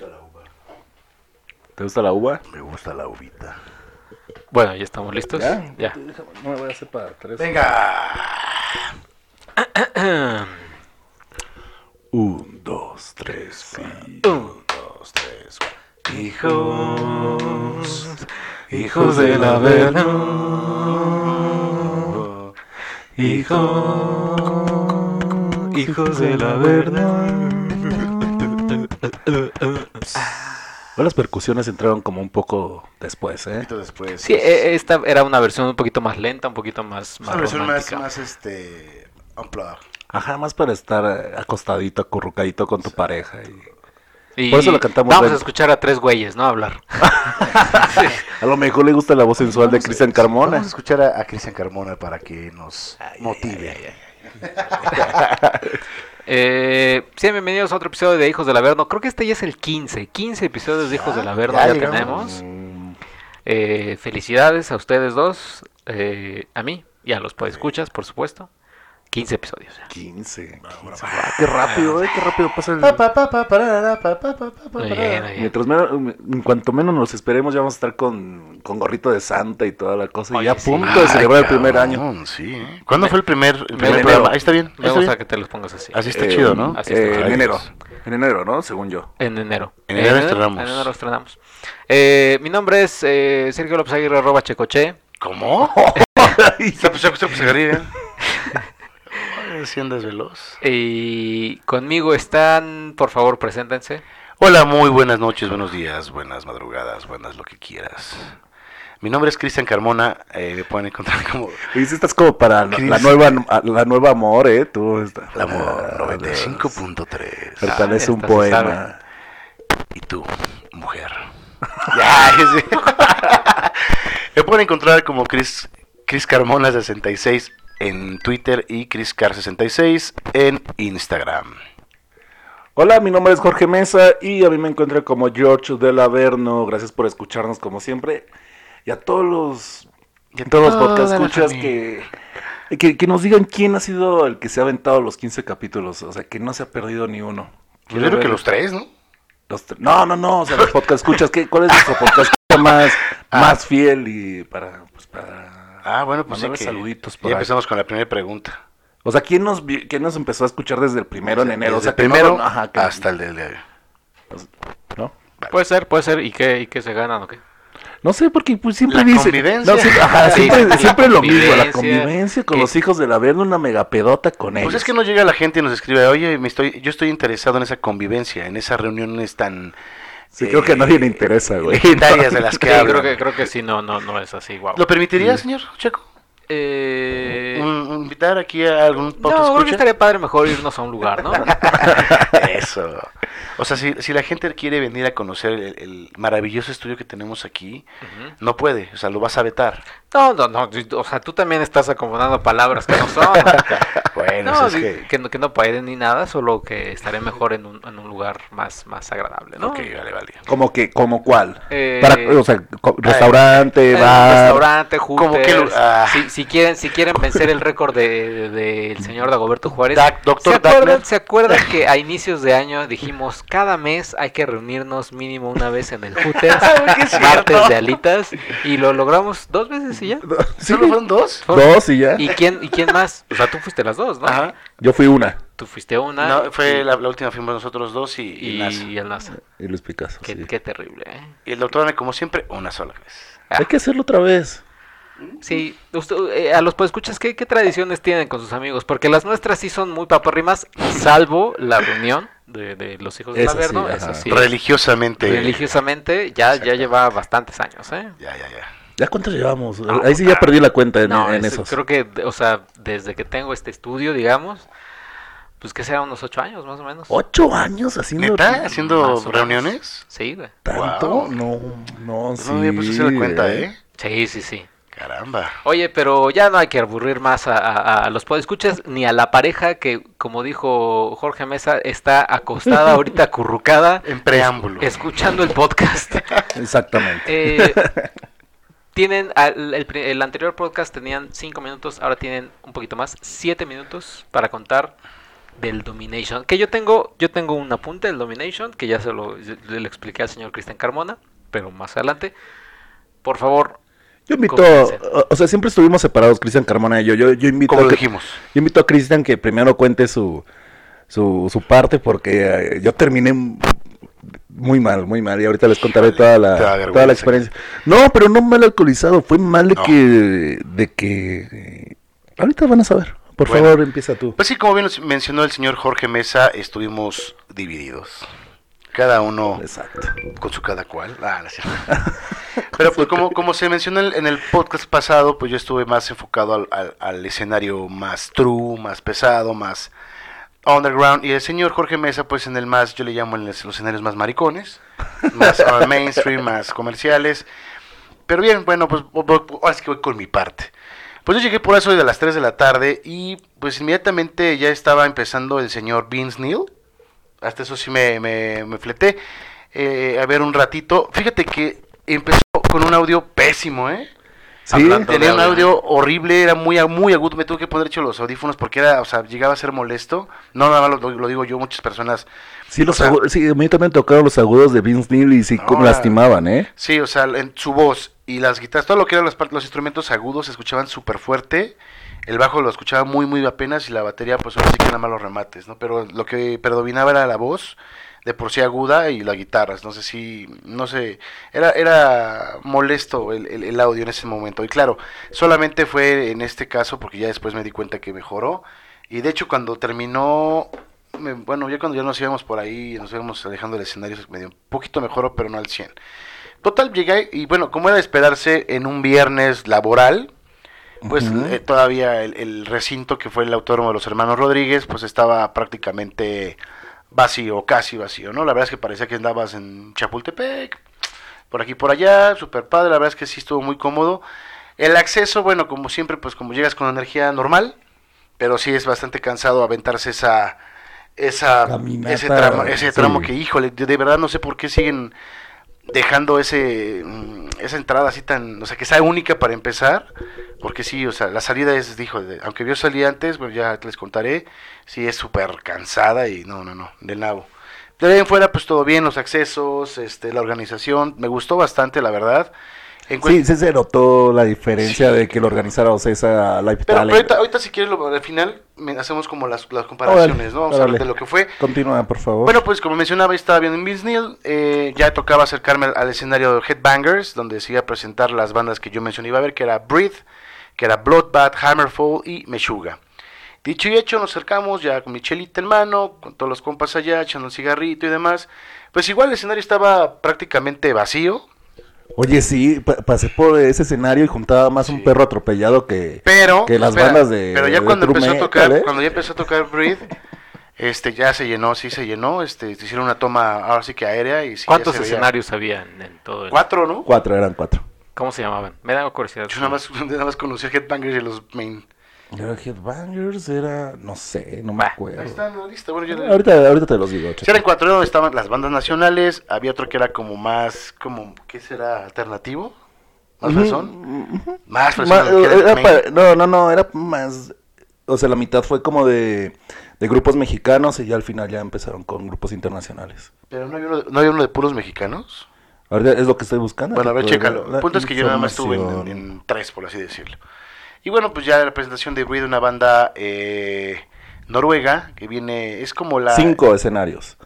gusta la uva. ¿Te gusta la uva? Me gusta la uvita. Bueno, ya estamos listos. ¿Ya? Ya. No me voy a hacer para tres. Venga. Un, dos, tres, cuatro. Un, dos, tres, cuatro. Hijos, hijos del Averno. Hijos, hijos del Averno. Las percusiones entraron como un poco después, Un ¿eh? poquito después. Sí, e- esta era una versión un poquito más lenta, un poquito más, más una versión más, romántica. más este. Unplugged. Ajá, más para estar acostadito, acurrucadito con tu pareja. Y... Y Por eso la cantamos Vamos lento. a escuchar a tres güeyes, ¿no? Hablar. A lo mejor le gusta la voz sensual de Vamos a- Cristian Carmona. Vamos a escuchar a, a Cristian Carmona para que nos motive. Eh, sí, bienvenidos a otro episodio de Hijos del Averno. Creo que este ya es el 15. 15 episodios de Hijos del Averno ya ya, tenemos. Eh, felicidades a ustedes dos, eh, a mí y a los podescuchas, por supuesto. 15 episodios. ya. 15. 15. Ah, qué rápido, ¿eh? Qué rápido pasa el... Muy bien, muy bien. Mientras menos, en cuanto menos nos esperemos, ya vamos a estar con, con gorrito de santa y toda la cosa. y Oye, ya a sí. punto de Ay, celebrar el primer cabrón, año. Sí, ¿eh? ¿Cuándo fue el primer, el primer enero. programa? Ahí está bien. Me gusta bien. que te los pongas así. Así está Eh, chido, ¿no? así eh, está. en Ay, enero. En enero, ¿no? Según yo. En enero. En enero estrenamos. En enero estrenamos. Eh, mi nombre es eh, Sergio López Aguirre, arroba Checoche. ¿Cómo? Sí andas veloz. Y conmigo están, por favor, preséntense. Hola, muy buenas noches, buenos días, buenas madrugadas, buenas lo que quieras. Mi nombre es Cristian Carmona, eh, me pueden encontrar como Y si estás como para la, nueva la nueva amor, ¿eh? Tú estás... La Amor Ah, 95.3. Pertenece Ah, un esta se poema. Y tú, mujer. ya. Me pueden encontrar como Chris, Chris Carmona 66 en Twitter y Chris Car 66 en Instagram. Hola, mi nombre es Jorge Mesa y a mí me encuentran como George del Averno. Gracias por escucharnos como siempre. Y a todos los, y a todos los podcast escuchas que, que, que nos digan quién ha sido el que se ha aventado los 15 capítulos. O sea, que no se ha perdido ni uno. Yo creo que los tres, ¿no? Los tre- no, no, no. O sea, los podcast escuchas. ¿qué, ¿Cuál es nuestro podcast más, Ah. más fiel y para, pues, para Ah, bueno, pues sí que saluditos ya por ahí? empezamos con la primera pregunta. O sea, ¿quién nos, vi- quién nos empezó a escuchar desde el primero en enero? O Desde sea, el que no- primero ajá, que- hasta el del de hoy. ¿no? Puede ser, puede ser. ¿Y qué, y qué se ganan o qué? No sé, porque pues, siempre La dice. convivencia. No, siempre, ajá, Sí, siempre, la siempre lo mismo, la convivencia, convivencia con que- los hijos del Averno, una megapedota con ellos. Pues es que no llega la gente y nos escribe, oye, me estoy, yo estoy interesado en esa convivencia, en esas reuniones tan Sí, creo que a nadie le interesa, güey. legendarias de las que hablan. creo que, creo que sí, no, no, no es así, wow. ¿Lo permitiría, señor Checo? Eh, Un- un- invitar aquí a algún no, podcast creo que estaría padre mejor irnos a un lugar, ¿no? Eso. O sea, si, si la gente quiere venir a conocer el, el maravilloso estudio que tenemos aquí, no puede, o sea, lo vas a vetar. No, no, no, o sea, tú también estás acomodando palabras que no son. Bueno, no, es que... que... no, que no ni nada, solo que estaré mejor en un, en un lugar más, más agradable, ¿no? Ok, vale, vale. Como que, como cuál. Eh, Para, o sea, restaurante, un bar. restaurante, ¿Cómo que Hooters. lu- ah. si, si quieren, si quieren vencer el récord del de, del señor Dagoberto Juárez, Dac- Dr. ¿se, acuerdan. ¿se acuerdan que a inicios de año dijimos cada mes hay que reunirnos mínimo una vez en el Hooters, ¿Qué es martes de alitas, y lo logramos dos veces y ya? Sí, ¿Solo fueron dos? dos y ya. ¿Y quién, ¿Y quién más? O sea, tú fuiste las dos, ¿no? Ajá. Yo fui una. Tú fuiste una. No, fue y, la, la última fuimos nosotros dos y, y, y, Nasa. y el NASA. Y Luis Picasso. Qué, sí. qué terrible, ¿eh? Y el doctor Ane, como siempre, una sola vez. Hay que hacerlo otra vez. Sí, usted- eh, a los escuchas ¿qué, ¿qué tradiciones tienen con sus amigos? Porque las nuestras sí son muy paparrimas, salvo la reunión de, de los hijos sí, ajá. eso sí, Religiosamente. religiosamente ya, ya lleva bastantes años, ¿eh? Ya, ya, ya. ¿Ya cuántos llevamos? No, Ahí sí ya perdí la cuenta en, No, en es- esos. creo que, o sea, desde que tengo este estudio, digamos, pues que serán unos ocho años más o menos. ¿Ocho años haciendo ¿Neta? ¿Haciendo reuniones? Sí, güey. tanto? Wow. No, no, sí. No me había puesto la cuenta, ¿eh? Sí, sí, sí. Caramba. Oye, pero ya no hay que aburrir más a, a- a los podescuchas ni a la pareja que, como dijo Jorge Mesa, está acostada ahorita acurrucada En preámbulo. escuchando el podcast. Exactamente. Eh, tienen al- el, anterior podcast tenían cinco minutos, ahora tienen un poquito más, siete minutos para contar del Domination. Que yo tengo, yo tengo un apunte del Domination, que ya se lo, le expliqué al señor Cristian Carmona, pero más adelante. Por favor. Yo invito, o, sea, siempre estuvimos separados, Cristian Carmona y yo. Yo, yo invito Como a lo que- dijimos. Yo invito a Cristian que primero cuente su, su, su parte porque eh, yo terminé muy mal, muy mal. Y ahorita les contaré Híjole, toda la, toda la experiencia. No, pero no mal alcoholizado, fue mal de No. que... De que eh, ahorita van a saber. Por Bueno. favor, empieza tú. Pues sí, como bien mencionó el señor Jorge Mesa, estuvimos divididos. Cada uno Exacto. con su cada cual. Ah, cierto. Pero pues como, como se mencionó en, en el podcast pasado, pues yo estuve más enfocado al, al- al escenario más true, más pesado, más underground. Y el señor Jorge Mesa, pues en el más, yo le llamo en los, escenarios más maricones, más mainstream, más comerciales. Pero bien, bueno, pues ahora sí que voy con mi parte. Pues yo llegué por eso de las 3 de la tarde y pues inmediatamente ya estaba empezando el señor Vince Neil. Hasta eso sí me, me, me fleté eh, a ver un ratito. Fíjate que empezó con un audio pésimo, ¿eh? Sí, Tenía un audio horrible, era muy, muy agudo. Me tuve que poner hecho los audífonos porque era, o sea, llegaba a ser molesto. No nada más lo, lo digo yo, muchas personas. sí, los sea, sí, a mí también tocaron los agudos de Vince Neil y sí No, como la- lastimaban, ¿eh? Sí, o sea, en su voz y las guitarras, todo lo que eran los, los instrumentos agudos se escuchaban súper fuerte. El bajo lo escuchaba muy, muy apenas y la batería, pues ahora sí que nada más los remates, ¿no? Pero lo que predominaba era la voz, de por sí aguda, y las guitarras. No sé si, no sé, era, era molesto el, el- el audio en ese momento. Y claro, solamente fue en este caso porque ya después me di cuenta que mejoró. Y de hecho, cuando terminó, me- bueno, ya cuando ya nos íbamos por ahí, nos íbamos alejando del escenario, medio un poquito mejoró, pero no al 100. Total, llegué y bueno, como era de esperarse en un viernes laboral, pues eh, todavía el, el recinto que fue el autódromo de los hermanos Rodríguez, pues estaba prácticamente vacío, casi vacío, ¿no? La verdad es que parecía que andabas en Chapultepec, por aquí por allá, super padre, la verdad es que sí estuvo muy cómodo. El acceso, bueno, como siempre, pues como llegas con energía normal, pero sí es bastante cansado aventarse esa esa Caminata, ese tramo, ese sí. tramo que híjole, de, de verdad no sé por qué siguen dejando ese mm, esa entrada así tan, o sea, que sea única para empezar, porque sí, o sea, la salida es, dijo, de- aunque yo salí antes, bueno, ya les contaré, sí es súper cansada y no, no, no, del nabo. De ahí en fuera, pues todo bien, los accesos, este, la organización, me gustó bastante, la verdad. En Sí, sí se notó la diferencia Sí. de que lo organizara Ocesa Live pero, pero ahorita, ahorita si quieres, lo- al final hacemos como las, las comparaciones, ¿no? Vamos a hablar de lo que fue. Continúa, por favor. Bueno, pues como mencionaba, estaba viendo en Vince Neil, eh, ya tocaba acercarme al, al escenario de Headbangers, donde se iba a presentar las bandas que yo mencioné iba a ver, que era Breathe, que era Bloodbath, Hammerfall y Meshuga. Dicho y hecho, nos acercamos ya con mi chelita en mano, con todos los compas allá, echando un cigarrito y demás. Pues igual el escenario estaba prácticamente vacío, Oye, sí, pa- pasé por ese escenario y juntaba más un perro atropellado que... pero Que las espera, bandas de- pero ya de cuando empezó a tocar, ¿eh? cuando ya empezó a tocar Breathe, este ya se llenó, sí se llenó, este hicieron una toma ahora sí que aérea y sí, ya ¿Cuántos se veía- escenarios había en, en todo el... Cuatro, ¿no? Cuatro, eran cuatro. ¿Cómo se llamaban? Me da curiosidad. Yo nada más, nada más conocí a Headbangers y los main. Era Headbangers, era... no sé, no me acuerdo. Ahí está en la lista. Bueno, yo Ahorita, ahorita te los digo. Checa. eran cuatro estaban las bandas nacionales. Había otro que era como más, como, ¿qué será? ¿Alternativo? ¿Más ujú. Más pa- no, no, no, era más... O sea, la mitad fue como de, de grupos mexicanos y ya al final ya empezaron con grupos internacionales. Pero no había, uno, de- no había uno de puros mexicanos. Ahorita es lo que estoy buscando. Bueno, a ver, chécalo. El punto es que yo nada más estuve en tres, por así decirlo. Y bueno, pues ya la presentación de Breed, una banda eh, noruega que viene, es como la... Cinco escenarios.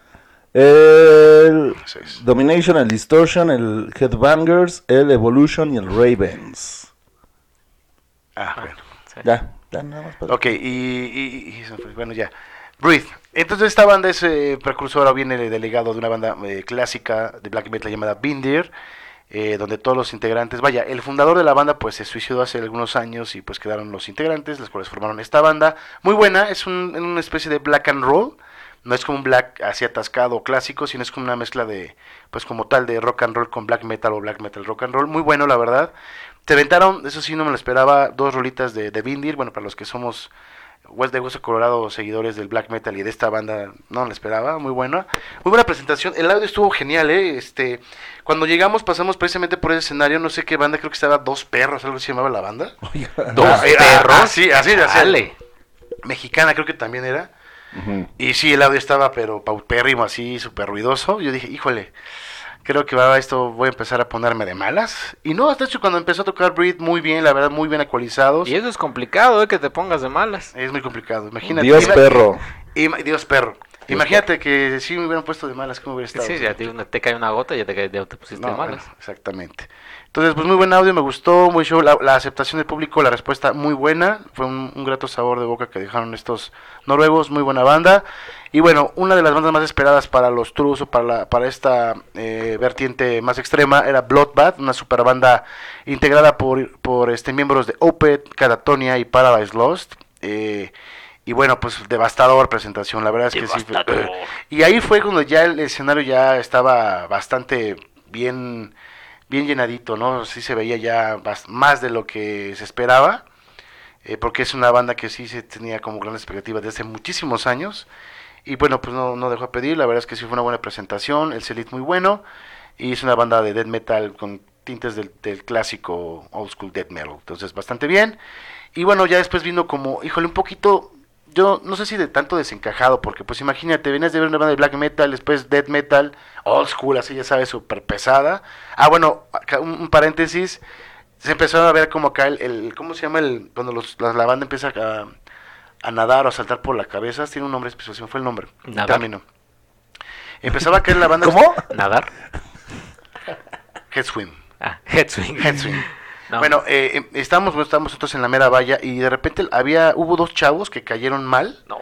El Seis. Domination, el Distortion, el Headbangers, el Evolution y el Ravens. Ah, bueno. Sí. Ya, ya nada más. para- Ok, y, y- y bueno, ya. Breathe. Entonces esta banda es eh, precursora, viene delegado de una banda eh, clásica de black metal llamada Bindir, eh, donde todos los integrantes, vaya, el fundador de la banda pues se suicidó hace algunos años y pues quedaron los integrantes, los cuales formaron esta banda. Muy buena, es un- una especie de black and roll, no es como un black así atascado clásico, sino es como una mezcla de, pues como tal, de rock and roll con black metal o black metal rock and roll. Muy bueno, la verdad. Te aventaron, eso sí no me lo esperaba, dos rolitas de, de Bindir, bueno, para los que somos West de Hueso Colorado, seguidores del black metal y de esta banda, no me lo esperaba, muy buena. Muy buena presentación, el audio estuvo genial, ¿eh? Este, cuando llegamos pasamos precisamente por ese escenario, no sé qué banda, creo que estaba Dos Perros, algo así se llamaba la banda. Dos Ah, perros. ah, sí, así, así. Dale. Mexicana creo que también era. Y sí, el audio estaba, pero paupérrimo, así, súper ruidoso. Yo dije, híjole, creo que va esto, voy a empezar a ponerme de malas. Y no, hasta hecho, cuando empezó a tocar Breed, muy bien, la verdad, muy bien actualizados. Y eso es complicado, ¿eh? Que te pongas de malas. Es muy complicado, imagínate. Dios perro. ima- Dios perro. Imagínate que si me hubieran puesto de malas, ¿cómo hubiera estado? Sí, ya te, cae una gota y ya te, cae- ya te pusiste No, de bueno, malas. exactamente. Entonces, pues muy buen audio, me gustó, muy show, la, la aceptación del público, la respuesta muy buena, fue un, un grato sabor de boca que dejaron estos noruegos, muy buena banda. Y bueno, una de las bandas más esperadas para los Trus o para, la- para esta eh, vertiente más extrema era Bloodbath, una super banda integrada por, por este, miembros de Opeth, Catatonia y Paradise Lost. Eh, y bueno, pues devastador presentación, la verdad es que sí. y ahí fue cuando ya el escenario ya estaba bastante bien, bien llenadito, ¿no? Sí se veía ya más de lo que se esperaba, eh, porque es una banda que sí se tenía como grandes expectativas desde hace muchísimos años. Y bueno, pues no, no dejó a pedir, la verdad es que sí fue una buena presentación, el Celit muy bueno, y es una banda de death metal con tintes del, del clásico old school death metal, entonces bastante bien. Y bueno, ya después vino como, híjole, un poquito, yo no sé si de tanto desencajado, porque pues imagínate, venías de ver una banda de black metal, después death metal, old school, así ya sabes, súper pesada. Ah, bueno, un, paréntesis, se empezaron a ver como acá el, el- ¿cómo se llama? el Cuando los, la, la banda empieza a, a nadar o a saltar por la cabeza, tiene un nombre especial, fue el nombre. Nadar. Término. Empezaba a caer la banda... ¿Cómo? ¿Nadar? Head swim. Ah, head swing. Head swing. No. Bueno, eh, eh, estábamos, bueno, estábamos nosotros en la mera valla y de repente había, hubo dos chavos que cayeron mal No.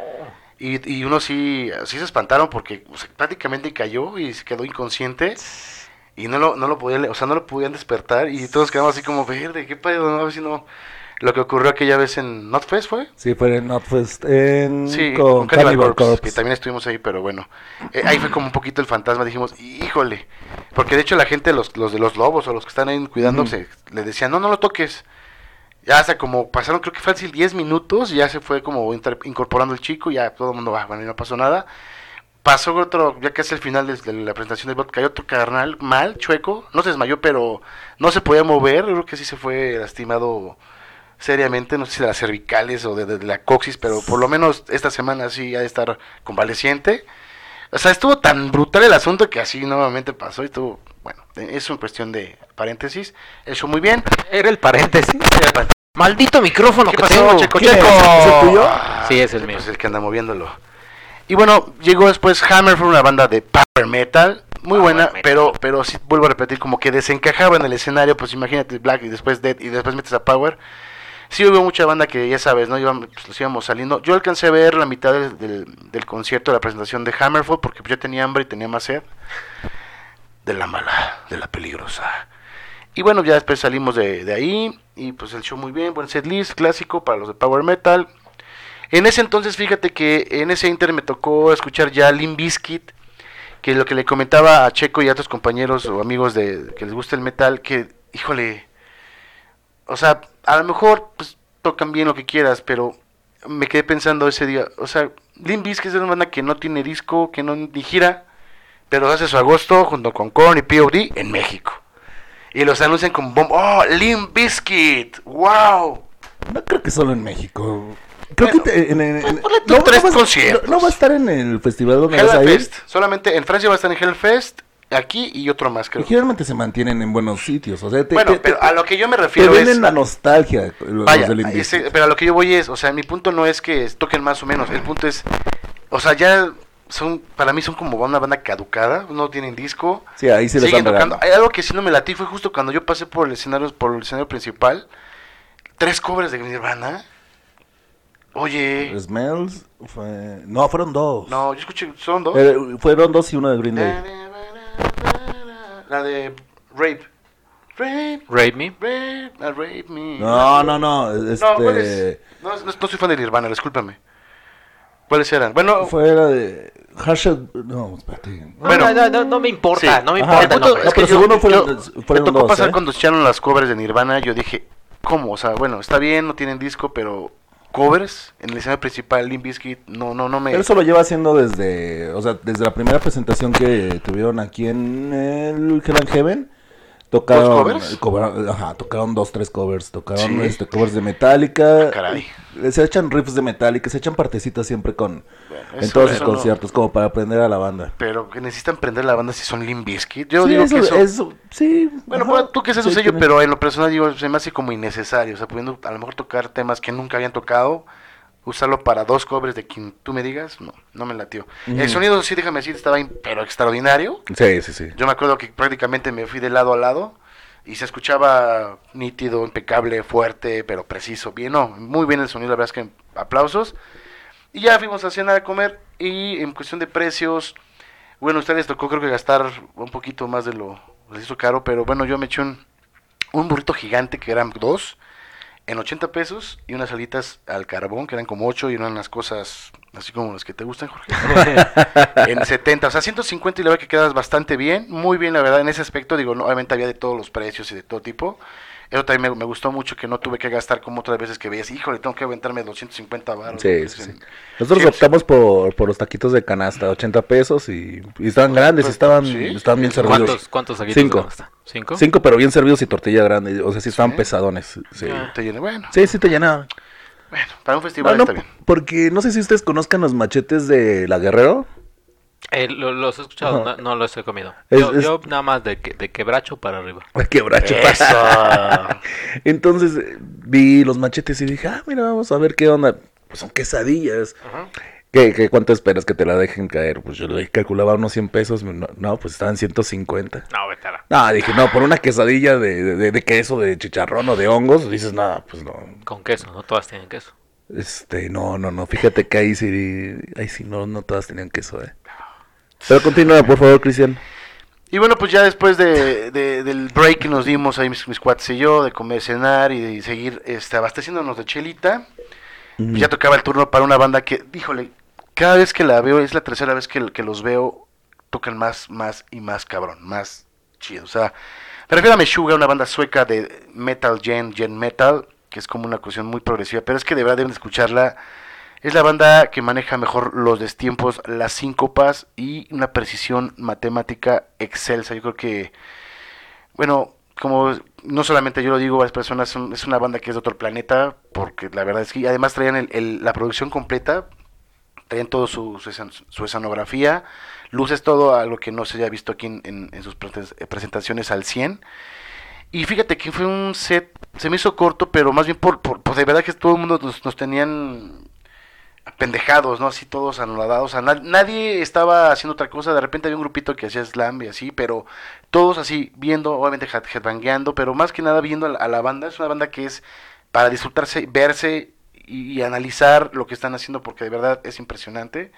y, y uno sí, sí se espantaron porque o sea, prácticamente cayó y se quedó inconsciente y no lo, no lo podían, o sea, no lo podían despertar y todos quedamos así como, verde, qué pedo, no, a ver si no, lo que ocurrió aquella vez en Notfest fue. Sí, fue en Notfest en, Sí, con, con Cannibal Cannibal Corpse, Corpse. que también estuvimos ahí, pero bueno, eh, ahí fue como un poquito el fantasma, dijimos, híjole, porque de hecho la gente, los, los de los lobos o los que están ahí cuidándose, le decían, no, no lo toques. Ya hasta como pasaron, creo que fácil 10 minutos, ya se fue como incorporando el chico, ya todo el mundo va, bueno, y no pasó nada. Pasó otro, ya casi al final de, de la presentación del bot, cayó otro carnal mal, chueco, no se desmayó, pero no se podía mover, creo que sí se fue lastimado seriamente, no sé si de las cervicales o de, de la coxis, pero por lo menos esta semana sí ha de estar convaleciente. O sea, estuvo tan brutal el asunto que así nuevamente pasó y estuvo, bueno, es una cuestión de paréntesis, eso muy bien. Era el paréntesis. Maldito micrófono ¿Qué que pasó, tengo. Checo, ¿Quién Checo? es? ¿Es el tuyo? Ah, Sí, es el mío. Pues el que anda moviéndolo. Y bueno, llegó después Hammer, fue una banda de power metal, muy Power buena, metal. pero pero sí vuelvo a repetir, como que desencajaba en el escenario, pues imagínate Black y después Dead y después metes a Power. Sí hubo mucha banda que ya sabes, ¿no? Pues, íbamos saliendo. Yo alcancé a ver la mitad del, concierto, de la presentación de Hammerfall, porque pues, yo tenía hambre y tenía más sed. De la mala, de la peligrosa. Y bueno, ya después salimos de, ahí y pues el show muy bien, buen set list, clásico para los de Power Metal. En ese entonces, fíjate que en ese inter me tocó escuchar ya Limp Bizkit, que lo que le comentaba a Checo y a otros compañeros o amigos de que les gusta el metal, que, híjole, o sea, a lo mejor pues tocan bien lo que quieras, pero me quedé pensando ese día, o sea, Limp Bizkit es una banda que no tiene disco, que no ni gira, pero hace su agosto junto con Korn y POD en México. Y los anuncian como bomba. ¡Oh, Limp Bizkit! ¡Wow! No creo que solo en México. Creo Bueno, que te- en, en- en- ponle tú tres conciertos. no va a estar en el festival donde vas a ir. Solamente en Francia va a estar en Hellfest, aquí y otro más, Y creo. generalmente se mantienen en buenos sitios. O sea, te, Bueno, te- pero te- a lo que yo me te refiero es... venden la nostalgia. Los Vaya, de Limp ese- pero a lo que yo voy es, o sea, mi punto no es que toquen más o menos, el punto es, o sea, ya son, para mí son como una banda caducada, no tienen disco, Sí, ahí sí les siguen tocando. Hay algo que sí no me latí, fue justo cuando yo pasé por el escenario, por el escenario principal, tres covers de Nirvana. Oye, Smells fue... No, fueron dos. no, yo escuché, son dos. Eh, fueron dos y uno de Green Day. La de Rape. Rape, Rape Me. rape, rape me. No, no, no. Este... No, ¿cuál es? No, no, no soy fan de Nirvana, discúlpame. ¿Cuáles eran? Bueno, Fue la de... Harsher... No, espérate. No, Bueno. no, no, no me importa, Sí. no me Ajá, importa. el no, punto pero es que pero yo, fueron- yo- fueron me tocó dos, pasar ¿eh? cuando echaron las covers de Nirvana, yo dije, ¿cómo? O sea, bueno, está bien, no tienen disco, pero covers en el escenario principal, Limp Bizkit, no, no, no me... Eso lo lleva haciendo desde, o sea, desde la primera presentación que tuvieron aquí en el Hell Heaven. Tocaron, ¿Dos covers? ajá, tocaron dos, tres covers. Tocaron Sí. este, covers de Metallica. Ah, caray. Eh, Se echan riffs de Metallica, se echan partecitas siempre con Bueno, en eso- todos sus eso no- conciertos, como para aprender a la banda. Pero que necesitan prender la banda si son Limp Bizkit. Yo Sí, digo eso, que eso... eso- sí. Bueno, ajá, pues, tú que es su sello, tiene- pero en lo personal digo, se me hace como innecesario. O sea, pudiendo a lo mejor tocar temas que nunca habían tocado, usarlo para dos covers de quien tú me digas, no, no me latió. El sonido, sí, déjame decir, estaba pero extraordinario. Sí, sí, sí. Yo me acuerdo que prácticamente me fui de lado a lado y se escuchaba nítido, impecable, fuerte, pero preciso. Bien, no, muy bien el sonido, la verdad es que aplausos. Y ya fuimos a cenar a comer y en cuestión de precios, bueno, a ustedes tocó creo que gastar un poquito más de lo les hizo caro, pero bueno, yo me eché un, un burrito gigante que eran dos en 80 pesos y unas alitas al carbón que eran como 8 y eran unas cosas así como las que te gustan, Jorge en 70, o sea, 150 y la verdad que quedas bastante bien, muy bien, la verdad, en ese aspecto, digo, no, obviamente había de todos los precios y de todo tipo. Eso también me, me gustó mucho que no tuve que gastar como otras veces que veías, híjole, tengo que aventarme 250 baros. Sí, sí, sí. Nosotros optamos por, por los taquitos de canasta, 80 pesos y, y estaban grandes, y Pues, estaban, sí. estaban bien servidos. ¿Cuántos, cuántos taquitos Cinco. de canasta? ¿Cinco? Cinco, pero bien servidos y tortilla grande. O sea, sí estaban Sí. pesadones. Sí. Ah. Te llené, bueno, sí, sí te llenaban. bueno, para un festival Bueno, está bien. porque no sé si ustedes conozcan los machetes de la Guerrero. Eh, lo- los he escuchado, Ajá. no, no los he comido. Es- yo, es- yo nada más de, que- de quebracho para arriba. Ay, qué bracho. Eso. Entonces eh, vi los machetes y dije, ah, mira, vamos a ver qué onda. Pues son quesadillas. ¿Qué, qué, cuánto esperas que te la dejen caer? Pues yo le calculaba unos 100 pesos. No, no, pues estaban 150. No, vete a la- No, dije, no, por una quesadilla de, de- de queso, de chicharrón o de hongos, dices, nada, pues no. Con queso, no todas tienen queso. Este, no, no, no, fíjate que ahí sí, ahí sí, no, no todas tenían queso, eh. Pero continúa, por favor, Cristian. Y bueno, pues ya después de, de- del break que nos dimos ahí mis, mis cuates y yo, de comer, cenar y de seguir este, abasteciéndonos de chelita, pues ya tocaba el turno para una banda que, híjole, cada vez que la veo, es la tercera vez que, que los veo, tocan más, más y más cabrón, más chido. O sea, me refiero a Meshuga, una banda sueca de metal gen, gen metal, que es como una cuestión muy progresiva, pero es que de verdad deben de escucharla. Es la banda que maneja mejor los destiempos, las síncopas y una precisión matemática excelsa. Yo creo que, bueno, como no solamente yo lo digo, varias personas, son- es una banda que es de otro planeta, porque la verdad es que además traían el- el- la producción completa, traían todo su, su, su escenografía, luces, todo a lo que no se haya visto aquí en, sus presen- presentaciones al 100. Y fíjate que fue un set, se me hizo corto, pero más bien por, por, por de verdad que todo el mundo nos, nos tenían pendejados, ¿no? Así todos sea, na- nadie estaba haciendo otra cosa. De repente había un grupito que hacía slam y así, pero todos así viendo, obviamente head- headbangueando, pero más que nada viendo a la, a banda. Es una banda que es para disfrutarse, verse y, analizar lo que están haciendo porque de verdad es impresionante.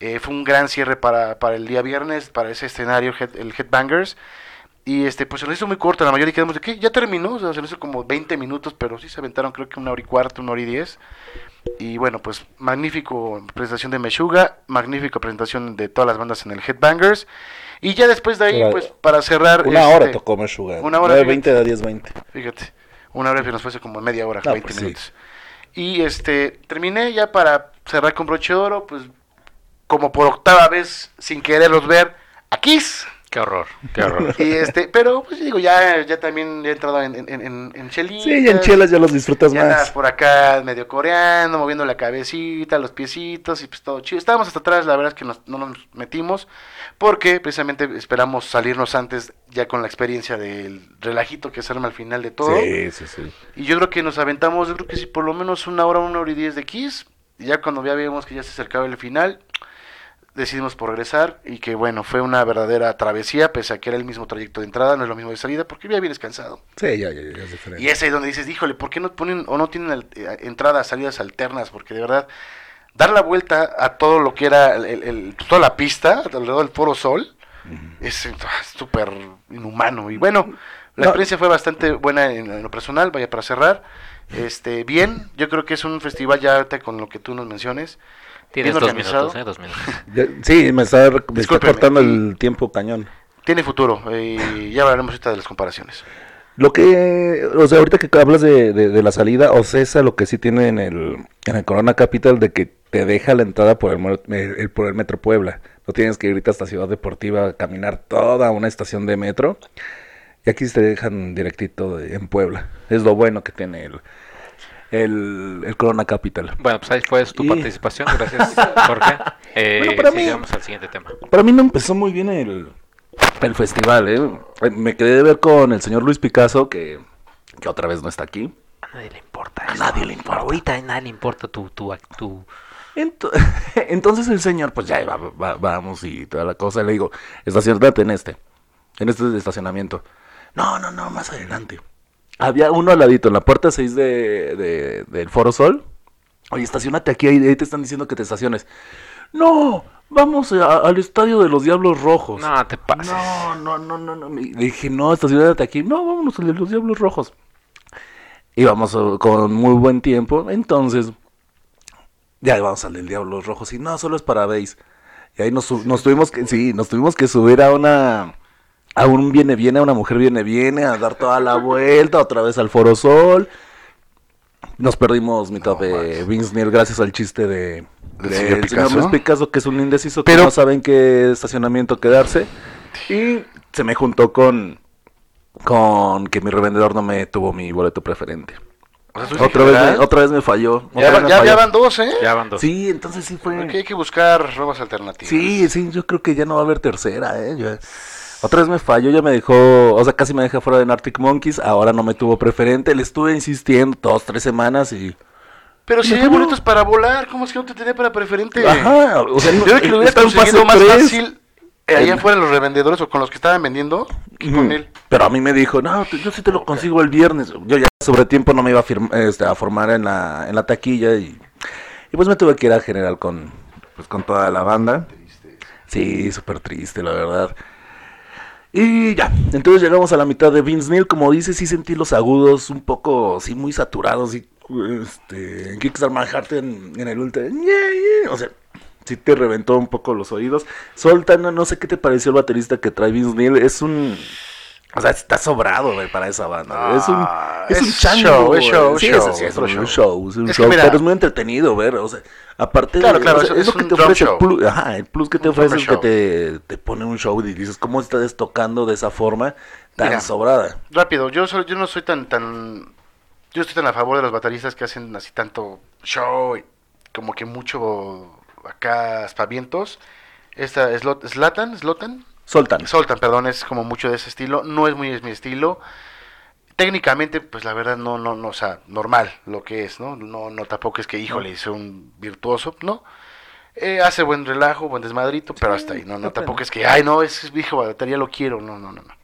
Eh, fue un gran cierre para, para el día viernes, para ese escenario, el Headbangers. Y este, pues se nos hizo muy corto, la mayoría quedamos de que ya terminó, o sea, se nos hizo como 20 minutos, pero sí se aventaron creo que una hora y cuarto, una hora y diez. Y bueno, pues magnífico presentación de Meshuga, magnífica presentación de todas las bandas en el Headbangers. Y ya después de ahí, Una- pues para cerrar. Una este, hora tocó Meshuga. una hora, 20 a 10, 20. Fíjate, una hora que nos fue hace como media hora, No, 20 pues sí. minutos. Y este, terminé ya para cerrar con broche de oro, pues como por octava vez, sin quererlos ver, a Kiss. Qué horror, qué horror. Y este, pero pues digo, ya, ya también he entrado en, en, en, en chelitas. Sí, en chelas ya los disfrutas Ya andas más. por acá medio coreano, moviendo la cabecita, los piecitos y pues todo chido. Estábamos hasta atrás, la verdad es que nos- no nos metimos porque precisamente esperamos salirnos antes ya con la experiencia del relajito que se arma al final de todo. Sí, sí, sí. Y yo creo que nos aventamos, yo creo que sí, por lo menos una hora, una hora y diez de Kiss. Y ya cuando ya vimos que ya se acercaba el final, decidimos por regresar. Y que bueno, fue una verdadera travesía, pese a que era el mismo trayecto de entrada, no es lo mismo de salida, porque ya vienes cansado. Sí, ya, ya, ya es diferente. Y es ahí donde dices, híjole, ¿por qué no ponen o no tienen al- eh, entradas, salidas alternas? Porque de verdad, dar la vuelta a todo lo que era el- el- el- toda la pista, alrededor del Foro Sol, es eh, súper inhumano. Y bueno, la No. experiencia fue bastante buena en, en lo personal, vaya para cerrar. Este, bien, yo creo que es un festival ya ahorita con lo que tú nos menciones. Tienes bien dos organizado. minutos, ¿eh? Dos minutos. Sí, me está, me está cortando el tiempo cañón. Tiene futuro, y ya hablaremos ahorita de las comparaciones. Lo que, o sea, ahorita que hablas de, de, de la salida, Ocesa lo que sí tiene en el, en el Corona Capital de que te deja la entrada por el, el- el- por el Metro Puebla. No tienes que irte hasta Ciudad Deportiva a caminar toda una estación de metro. Y aquí te dejan directito de- en Puebla. Es lo bueno que tiene el, el, el Corona Capital. Bueno, pues ahí fue tu Y- participación. Gracias, Jorge. Eh, Bueno, para mí- al siguiente tema. Para mí no empezó muy bien el, el festival, ¿eh? Me quedé de ver con el señor Luis Picasso, que, que otra vez no está aquí. A nadie le importa. A nadie le importa. Ahorita a nadie le importa tu, tu, tu... Ento- Entonces el señor, pues ya va- va- vamos y toda la cosa. Le digo, estacionate en este, en este estacionamiento. No, no, no, más adelante. Había uno al ladito, en la puerta 6 de, de- del Foro Sol. Oye, estacionate aquí, ahí, ahí te están diciendo que te estaciones. No, vamos a- al estadio de los Diablos Rojos. No te pases. No, no, no, no, no. Le dije, no, estacionate aquí. No, vámonos al de los Diablos Rojos. Íbamos eh, con muy buen tiempo. Entonces, ya vamos al del Diablos Rojos. Y no, solo es para base. Y ahí nos, nos tuvimos que, sí, nos tuvimos que subir a una, a un viene viene, a una mujer viene viene, a dar toda la vuelta, otra vez al Foro Sol. Nos perdimos mitad No de. Vince Neil gracias al chiste de, ¿Del del señor señor Picasso? Luis Picasso, que es un indeciso que Pero- no sabe en qué estacionamiento quedarse. Y se me juntó con, con que mi revendedor no me tuvo mi boleto preferente. O sea, tú Otra vez, me, otra vez me falló. ya, van- me ya- falló. ya van dos, ¿eh? Ya van dos. Sí, entonces sí fue. Porque hay que buscar nuevas alternativas. Sí, sí, yo creo que ya no va a haber tercera, ¿eh? Yo- Otra vez me falló, ya me dejó, o sea, casi me deja fuera de Arctic Monkeys, ahora no me tuvo preferente, le estuve insistiendo dos, tres semanas y... Pero si hay boletos para volar, ¿cómo es que no te tenía para preferente? Ajá, o sea, Yo creo que lo hubiera conseguido más tres. fácil allá afuera los revendedores o con los que estaban vendiendo que con él. Pero a mí me dijo, no, yo sí te lo consigo el viernes. Yo ya sobre tiempo no me iba a, firm- este, a formar en la, en la taquilla y, y pues me tuve que ir a general con, pues, con toda la banda. Sí, súper triste, la verdad. Y ya, entonces llegamos a la mitad de Vince Neil, como dices, sí sentí los agudos un poco, sí, muy saturados, y este, en Kickstarter Manhattan en el ultra, o sea, sí te reventó un poco los oídos. Soltan, no sé qué te pareció el baterista que trae Vince Neil, es un... O sea, está sobrado, güey, para esa banda. güey. es un, Ah, es un es chango. show, es show, sí, show, es, sí, es otro un show. show, es un show, mira- pero es muy entretenido ver, o sea, aparte Claro, de, claro, o sea, es- lo que un te ofrece, el plus, ajá, el plus que te Un ofrece es que te, te pone un show y dices, ¿cómo estás tocando de esa forma tan Mira. sobrada? Rápido, yo soy- yo no soy tan tan yo estoy tan a favor de los bateristas que hacen así tanto show y como que mucho acá aspavientos. Esta Slot- Zlatan, Soltan. Soltan, perdón, es como mucho de ese estilo, no es muy es mi estilo. Técnicamente, pues la verdad no no no, o sea, normal lo que es, ¿no? No no tampoco es que híjole, es un virtuoso, ¿no? Eh, hace buen relajo, buen desmadrito, pero hasta ahí, no no tampoco es que ay, no, es hijo batería lo quiero, no, no, no, no.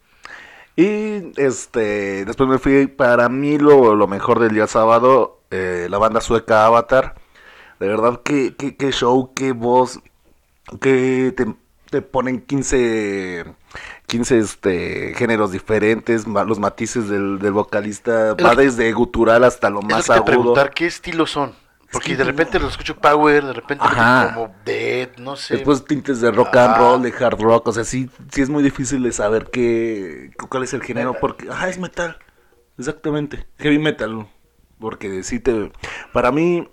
Y este después me fui, para mí lo, lo mejor del día sábado, eh, la banda sueca Avatar. De verdad, qué, qué, qué show, qué voz, que te, te ponen 15, 15 este, géneros diferentes, los matices del, del vocalista, va lo que- desde gutural hasta lo Es lo más que te agudo. preguntar qué estilos son. Porque que de no- repente los escucho power, de repente como dead, no sé. Después tintes de rock and roll, de hard rock, o sea, sí, sí es muy difícil de saber qué, cuál es el género, porque, ajá, es metal, exactamente, heavy metal, porque sí te, para mí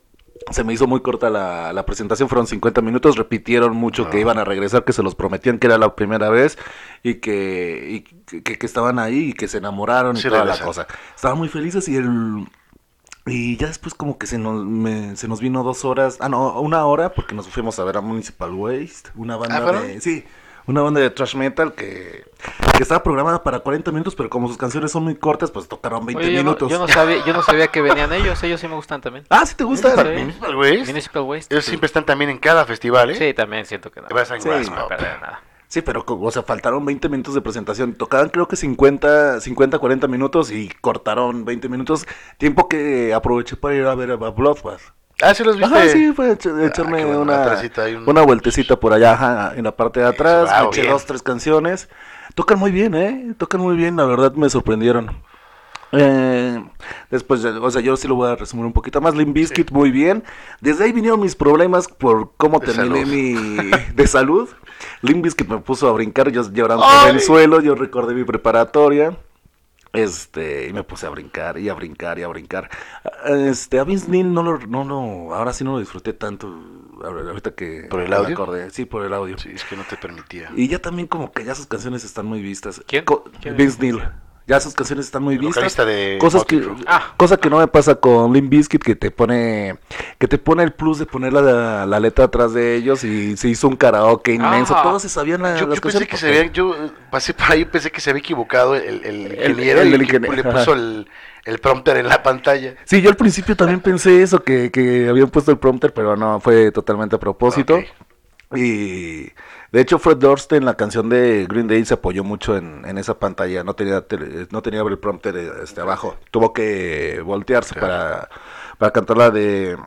se me hizo muy corta la, la presentación, fueron 50 minutos, repitieron mucho que Ah. iban a regresar, que se los prometían que era la primera vez, y que, y que, que estaban ahí y que se enamoraron y toda la cosa. Estaban muy felices y el... Y ya después como que se nos, me- se nos vino dos horas, ah no, una hora porque nos fuimos a ver a Municipal Waste, una banda ¿Ah, de, sí, una banda de thrash metal que, que estaba programada para 40 minutos, pero como sus canciones son muy cortas, pues tocaron 20 Oye, yo, no, minutos. yo no sabía, yo no sabía que venían ellos. Ellos sí me gustan también. Ah, ¿sí te gusta? Sí. Municipal Waste, Municipal Waste. ellos sí. siempre están también en cada festival, ¿eh? Sí, también siento que no. Que vas a Sí. Grass No me perder nada. Sí, pero o sea, faltaron 20 minutos de presentación. Tocaban creo que 50, 50, 40 minutos y cortaron 20 minutos. Tiempo que aproveché para ir a ver a Bloodbath. Ah, sí los viste. Ajá, sí, fue Ah, echarme una, un- vueltecita por allá ajá, en la parte de atrás. Me eché bien. dos, tres canciones. Tocan muy bien, ¿eh? Tocan muy bien, la verdad me sorprendieron. Eh, después, o sea, yo sí lo voy a resumir un poquito más. Limp Bizkit, muy bien. Desde ahí vinieron mis problemas por cómo De terminé salud. mi... de salud. Limp Bizkit me puso a brincar, yo llorando en el suelo, yo recordé mi preparatoria. Este, y me puse a brincar y a brincar y a brincar. Este, a Vince Neil no lo, no, no, ahora sí no lo disfruté tanto. Ahorita que ¿Por el me audio? acordé. Sí, por el audio. Sí, es que no te permitía. Y ya también como que ya sus canciones están muy vistas. ¿Quién? Co- ¿Quién? Vince Neil. Ya sus canciones están muy El vistas. de Cosas que. Ah. cosa que no me pasa con Limp Bizkit que te pone que te pone el plus de poner la, la letra atrás de ellos y se hizo un karaoke inmenso. Ah. Todos se sabían la, Yo, las yo pensé que se había, yo eh, pasé por ahí, pensé que se había equivocado el, el ingeniero el y del que ingeniero, le puso el, el prompter en la pantalla. Sí, yo al principio también pensé eso, que, que habían puesto el prompter, pero no, fue totalmente a propósito. Ok. Y de hecho Fred Durst en la canción de Green Day se apoyó mucho en, en esa pantalla, no tenía tele- no tenía el prompter este abajo, tuvo que voltearse para, para cantar la de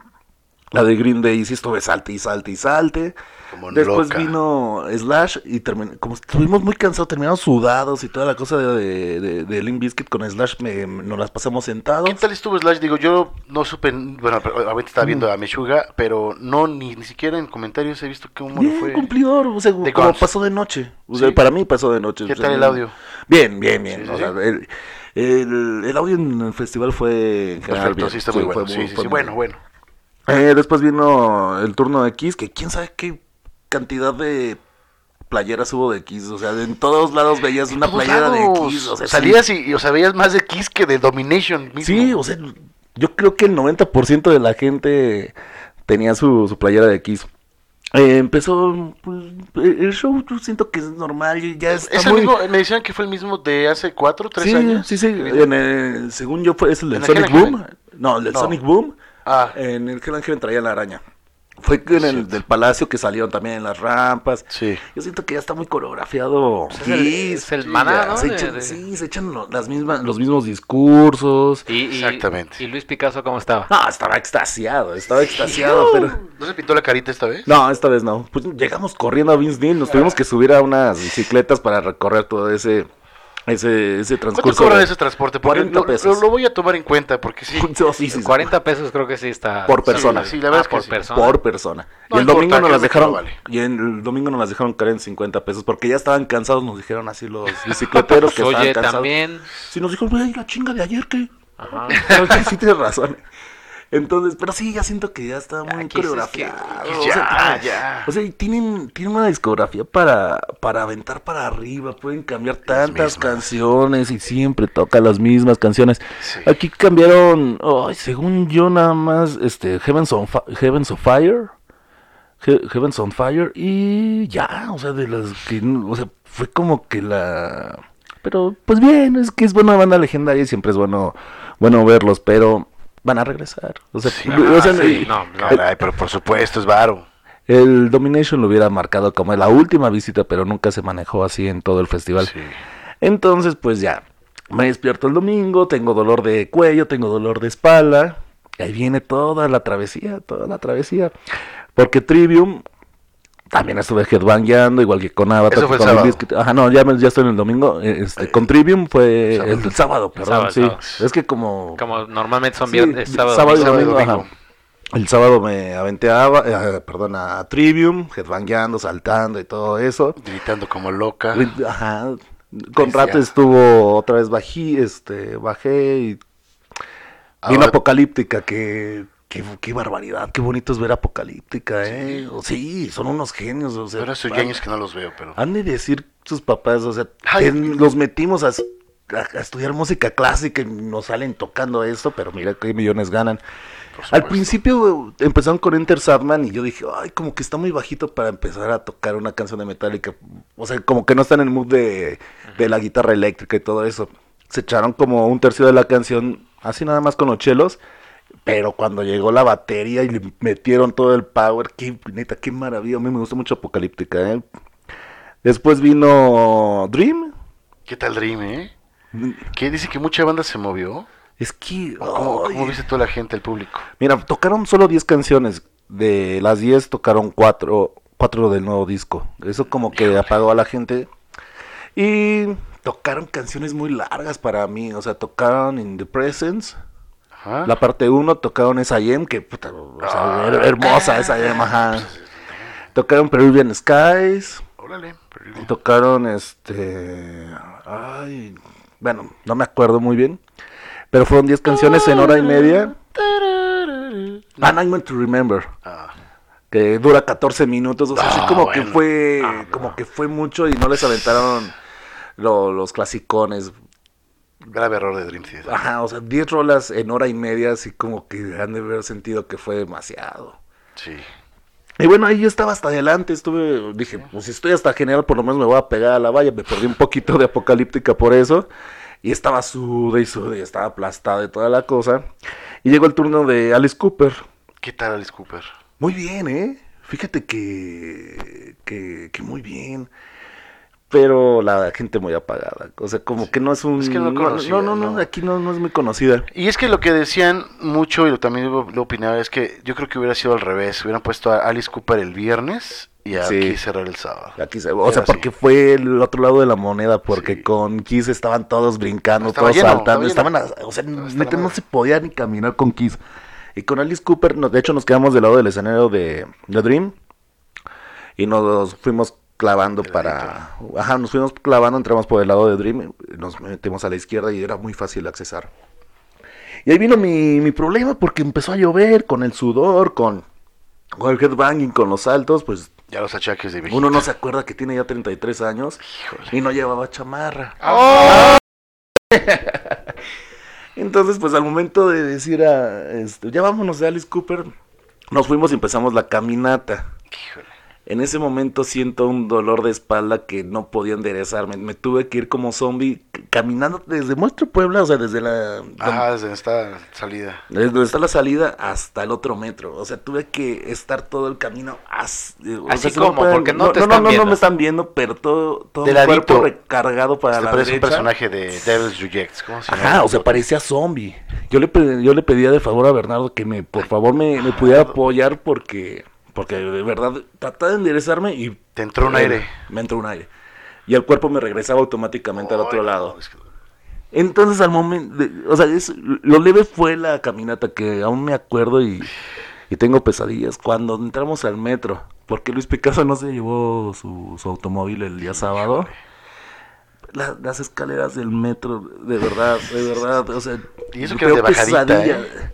la de Green Day, sí estuve salte y salte y salte. Como Después loca. vino Slash y termin- como estuvimos muy cansados, terminamos sudados y toda la cosa de, de, de Limp Bizkit con Slash, me, nos las pasamos sentados. ¿Qué tal estuvo Slash? Digo, yo no supe, bueno, ahorita estaba Mm. viendo a Meshuga, pero no, ni, ni siquiera en comentarios he visto cómo le Bien, fue. cumplidor, o sea, como Guns. pasó de noche. O sea, Sí. para mí pasó de noche. ¿Qué o sea, tal el audio? Bien, bien, bien. Sí, o sí, sea, el, el- el audio en el festival fue Perfecto, bien. sí, está muy bueno. Sí, sí, fue sí, muy bueno, bueno. Eh, después vino el turno de Kiss, que quién sabe qué cantidad de playeras hubo de Kiss. O sea, en todos lados veías una playera de. Kiss. O sea, Salías y, y, o sea, veías más de Kiss que de Domination mismo. Sí, o sea, yo creo que el 90% de la gente tenía su, su playera de Kiss. Eh, empezó pues, el show, yo siento que es normal, ya está ¿Es el muy... mismo, me decían que fue el mismo de hace cuatro, tres sí, años. sí, sí, en el- según yo fue, es el del ¿En el Sonic Boom. No, el del No. Sonic Boom. Ah, En el Hell and Heaven traía la araña. Fue en el Cierto. del Palacio que salieron también en las rampas. sí. Yo siento que ya está muy coreografiado. Es el, Kiss. es el maná, ¿no? se De- echan, de- Sí, se echan lo- las mismas, los mismos discursos. Y, y- Exactamente. ¿Y Luis Picasso cómo estaba? No, estaba extasiado, estaba extasiado, pero... ¿No se pintó la carita esta vez? No, esta vez no. Pues llegamos corriendo a Vince Neil, nos tuvimos que subir a unas bicicletas para recorrer todo ese ese, ese ¿Cuánto transcurso. cobran de- ese transporte? Porque 40 lo, pesos. lo- lo voy a tomar en cuenta, porque sí. Sí, sí, sí, 40 pesos creo que sí está. Por persona. Sí, la verdad Ah, es que por sí. persona. por persona. No y el domingo nos las que dejaron vale. y en el domingo nos las dejaron caer en 50 pesos porque ya estaban cansados, nos dijeron así los bicicleteros que Pues, estaban oye, cansados. también. Sí, nos dijeron, güey, la chinga de ayer, ¿qué? Ajá. No, sí, sí tienes razón. Entonces, pero sí, ya siento que ya está muy es- coreografiado. o sea, ya. O sea, y tienen, tienen una discografía para, para aventar para arriba, pueden cambiar tantas canciones y siempre toca las mismas canciones. Sí. Aquí cambiaron, ay, según yo nada más, este, Heavens on, Heavens of Fire, He- Heavens on Fire y ya, o sea, de las que, o sea, fue como que la... Pero, pues bien, es que es buena banda legendaria y siempre es bueno, bueno verlos, pero van a regresar. O sea, Sí, o sea, ah, sí. No, pero por supuesto, es varo. el Domination lo hubiera marcado como la última visita, pero nunca se manejó así en todo el festival. Sí. Entonces, pues ya, me despierto el domingo, tengo dolor de cuello, tengo dolor de espalda. y Ahí viene toda la travesía, toda la travesía. Porque Trivium, también estuve headbangueando, igual que con Avatar. Eso fue el con sábado. Bizkit. Ajá, no, ya, me- ya estoy en el domingo. eh, Este, con Trivium fue sábado. el, el sábado, perdón, sábado, sí. sábado. Es que como... Como normalmente son Sí, viernes, sábado. sábado y domingo. domingo, domingo. ajá. El sábado me aventé a, eh, perdón, a Trivium, headbangueando, saltando y todo eso. Gritando como loca. Ajá. Con rato estuvo otra vez bají, este, bajé y Vino Ahora- Apocalíptica, que, qué barbaridad, qué bonito es ver Apocalíptica, ¿eh? Sí, son unos genios, o sea. Ahora soy años que no los veo, pero. Han de decir sus papás, o sea, Ay. los metimos a, a- a estudiar música clásica y nos salen tocando esto, pero mira qué millones ganan. Al principio empezaron con Enter Sandman y yo dije, ay, como que está muy bajito para empezar a tocar una canción de Metallica. O sea, como que no están en el mood de, de la guitarra eléctrica y todo eso. Se echaron como un tercio de la canción, así nada más con los chelos. Pero cuando llegó la batería y le metieron todo el power, qué neta, qué maravilla. A mí me gustó mucho Apocalíptica, ¿eh? Después vino Dream. ¿Qué tal Dream, eh? ¿Qué dice que mucha banda se movió? Es que... ¿O ¿Cómo, cómo viste toda la gente, el público? Mira, tocaron solo 10 canciones. De las 10 tocaron 4, cuatro del nuevo disco. Eso como que apagó a la gente. Y tocaron canciones muy largas para mí. O sea, tocaron In the Presence. Ajá. La parte 1 tocaron esa Yem, que puta, o sea, Ah. her- hermosa esa Yem, ajá. Tocaron Peruvian Skies. Órale. Tocaron este. Ay. Bueno, no me acuerdo muy bien. Pero fueron 10 canciones en hora y media. Ah, Nightmare to Remember. Ah, Que dura 14 minutos. O sea, así como que fue. Como que fue mucho y no les aventaron lo- los clasicones. Grave error de Dream Theater. Ajá, o sea, 10 rolas en hora y media, así como que han de haber sentido que fue demasiado. Sí. Y bueno, ahí yo estaba hasta adelante, estuve, dije, pues si estoy hasta general, por lo menos me voy a pegar a la valla, me perdí un poquito de apocalíptica por eso, y estaba sude y sude, y estaba aplastada y toda la cosa, y llegó el turno de Alice Cooper. ¿Qué tal Alice Cooper? Muy bien, ¿eh? Fíjate que, que, que muy bien. Pero la gente muy apagada. O sea, como que no es un... Es que no no, conocida, no, no, no, no. aquí no, no es muy conocida. Y es que lo que decían mucho, y lo, también lo, lo opinaba, es que yo creo que hubiera sido al revés. Hubieran puesto a Alice Cooper el viernes y a Sí. Kiss cerrar el sábado. Aquí se, o sea, así. porque fue el otro lado de la moneda, porque Sí. con Kiss estaban todos brincando, Estaba todos lleno, saltando, estaba estaban, a- o sea, neta, no se podía ni caminar con Kiss. Y con Alice Cooper, de hecho, nos quedamos del lado del escenario de, de Dream y nos fuimos clavando para, ajá, nos fuimos clavando, entramos por el lado de Dream, nos metimos a la izquierda y era muy fácil accesar. Y ahí vino mi, mi problema porque empezó a llover con el sudor, con, con el headbanging, con los saltos, pues Ya los achaques de uno no se acuerda que tiene ya 33 años Híjole. y no llevaba chamarra. ¡Oh! Entonces, pues al momento de decir a, este, ya vámonos de Alice Cooper, nos fuimos y empezamos la caminata. Híjole. En ese momento siento un dolor de espalda que no podía enderezarme. Me tuve que ir como zombie caminando desde Muestro Puebla, o sea, desde la... Ajá, desde esta salida. Desde donde está la salida hasta el otro metro. O sea, tuve que estar todo el camino as- o Así sea, como, pueden- porque no te no, están no, no, viendo. me están viendo, pero todo, todo mi cuerpo recargado para la parece un derecha. personaje de Devil's Rejects. ¿Cómo se llama? Ajá, o sea, parecía zombie. Yo le, yo le pedía de favor a Bernardo que me, por favor, me, me pudiera apoyar porque, porque de verdad trataba de enderezarme y... Te entró un aire. Me entró un aire. Y el cuerpo me regresaba automáticamente al otro lado. es que- Entonces al momento, de- o sea, es- lo leve fue la caminata que aún me acuerdo y, y tengo pesadillas. Cuando entramos al metro, porque Luis Picasso no se llevó su, su automóvil el día sábado. La- las escaleras del metro, de verdad, de verdad, o sea, Y eso que de bajadita, pesadilla. ¿eh?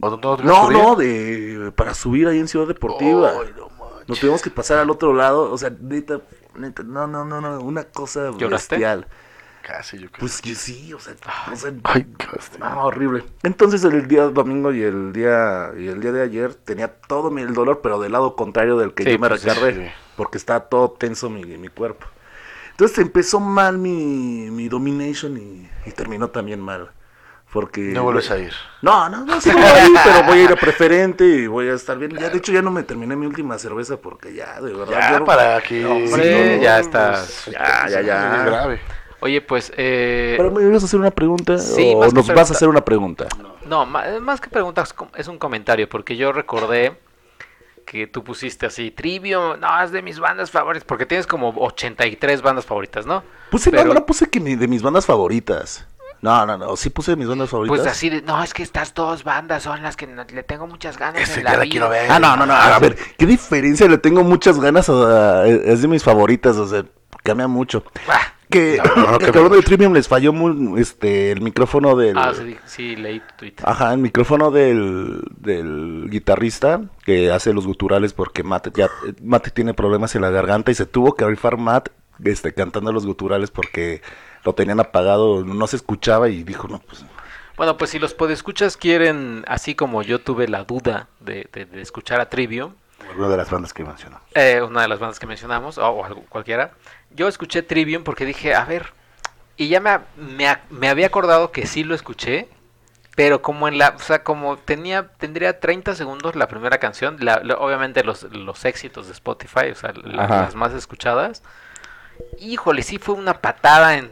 ¿O no, no, No, no, de para subir ahí en Ciudad Deportiva. No. Nos tuvimos que pasar al otro lado, o sea, neta, neta, no, no, no, no, una cosa ¿Lloraste? bestial. Casi, yo creo. Pues yo sí, o sea, o sea, Ay, casi. Ah, horrible. Entonces el día domingo y el día y el día de ayer tenía todo mi, el dolor, pero del lado contrario del que Sí, yo me pues, recargué, sí. porque estaba todo tenso mi, mi cuerpo. Entonces empezó mal mi, mi domination y, y terminó también mal. Porque No vuelves a ir. No, no, no, sí voy a ir, pero voy a ir a preferente y voy a estar bien. Ya, de hecho, ya no me terminé mi última cerveza porque ya, de verdad. Ya, para. No, hombre, no, ya no, estás- Ya, ya, ya. Es grave. Oye, pues, eh, ¿Pero me ibas a hacer una pregunta Sí, o más que nos vas a hacer una pregunta? no, ma- más que preguntas, es un comentario, porque yo recordé que tú pusiste así, Trivium, no, es de mis bandas favoritas, porque tienes como 83 bandas favoritas, ¿no? Puse, Pero- no, no puse que mi- de mis bandas favoritas. No, no, no, sí puse mis bandas favoritas. Pues así de, no, es que estas dos bandas son las que no- le tengo muchas ganas Ese en ya la la vida. quiero ver. Ah, no, no, no, a ver, ¿qué diferencia? Le tengo muchas ganas, a- es de mis favoritas, o sea, cambia mucho. Ah, Que, No, que cabrón de. Trivium les falló muy, este, el micrófono del... ah, sí, sí, leí tu tweet. Ajá, el micrófono del, del guitarrista que hace los guturales porque Matt ya Matt tiene problemas en la garganta y se tuvo que rifar Matt este, cantando los guturales porque lo tenían apagado, no se escuchaba y dijo, no, pues Bueno, pues si los podescuchas quieren, así como yo tuve la duda de, de- de escuchar a Trivium, Una de las bandas que mencionó. eh, una de las bandas que mencionamos, o, o algo- cualquiera, yo escuché Trivium porque dije, a ver, y ya me, ha- me, ha- me había acordado que sí lo escuché, pero como en la, o sea, como tenía, tendría 30 segundos la primera canción, la- la- obviamente los, los éxitos de Spotify, o sea, la- las más escuchadas, híjole, sí fue una patada en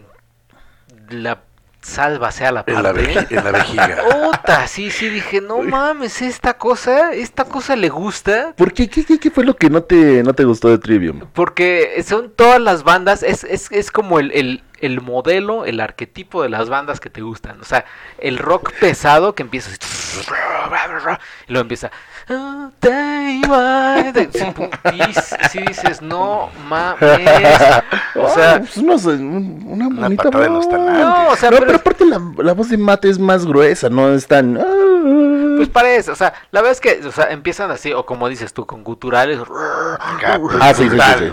la salva sea la En la, parte. en la vejiga. Puta, sí, sí, dije, no mames, esta cosa, esta cosa le gusta. ¿por qué? ¿Qué, qué, qué fue lo que no te, no te gustó de Trivium? Porque son todas las bandas, es, es, es como el, el, el modelo, el arquetipo de las bandas que te gustan. O sea, el rock pesado que empieza así, y luego empieza. "Oh, day by day", sí, putis, sí dices, no mames. O sea, pues una, Una bonita los voz. talantes. no, o sea, no, pero pero es- aparte la, la voz de Matt es más gruesa, no es tan... ah. pues parece, o sea, la verdad es que, o sea, empiezan así, o como dices tú, con guturales. Ah, sí, sí, sí.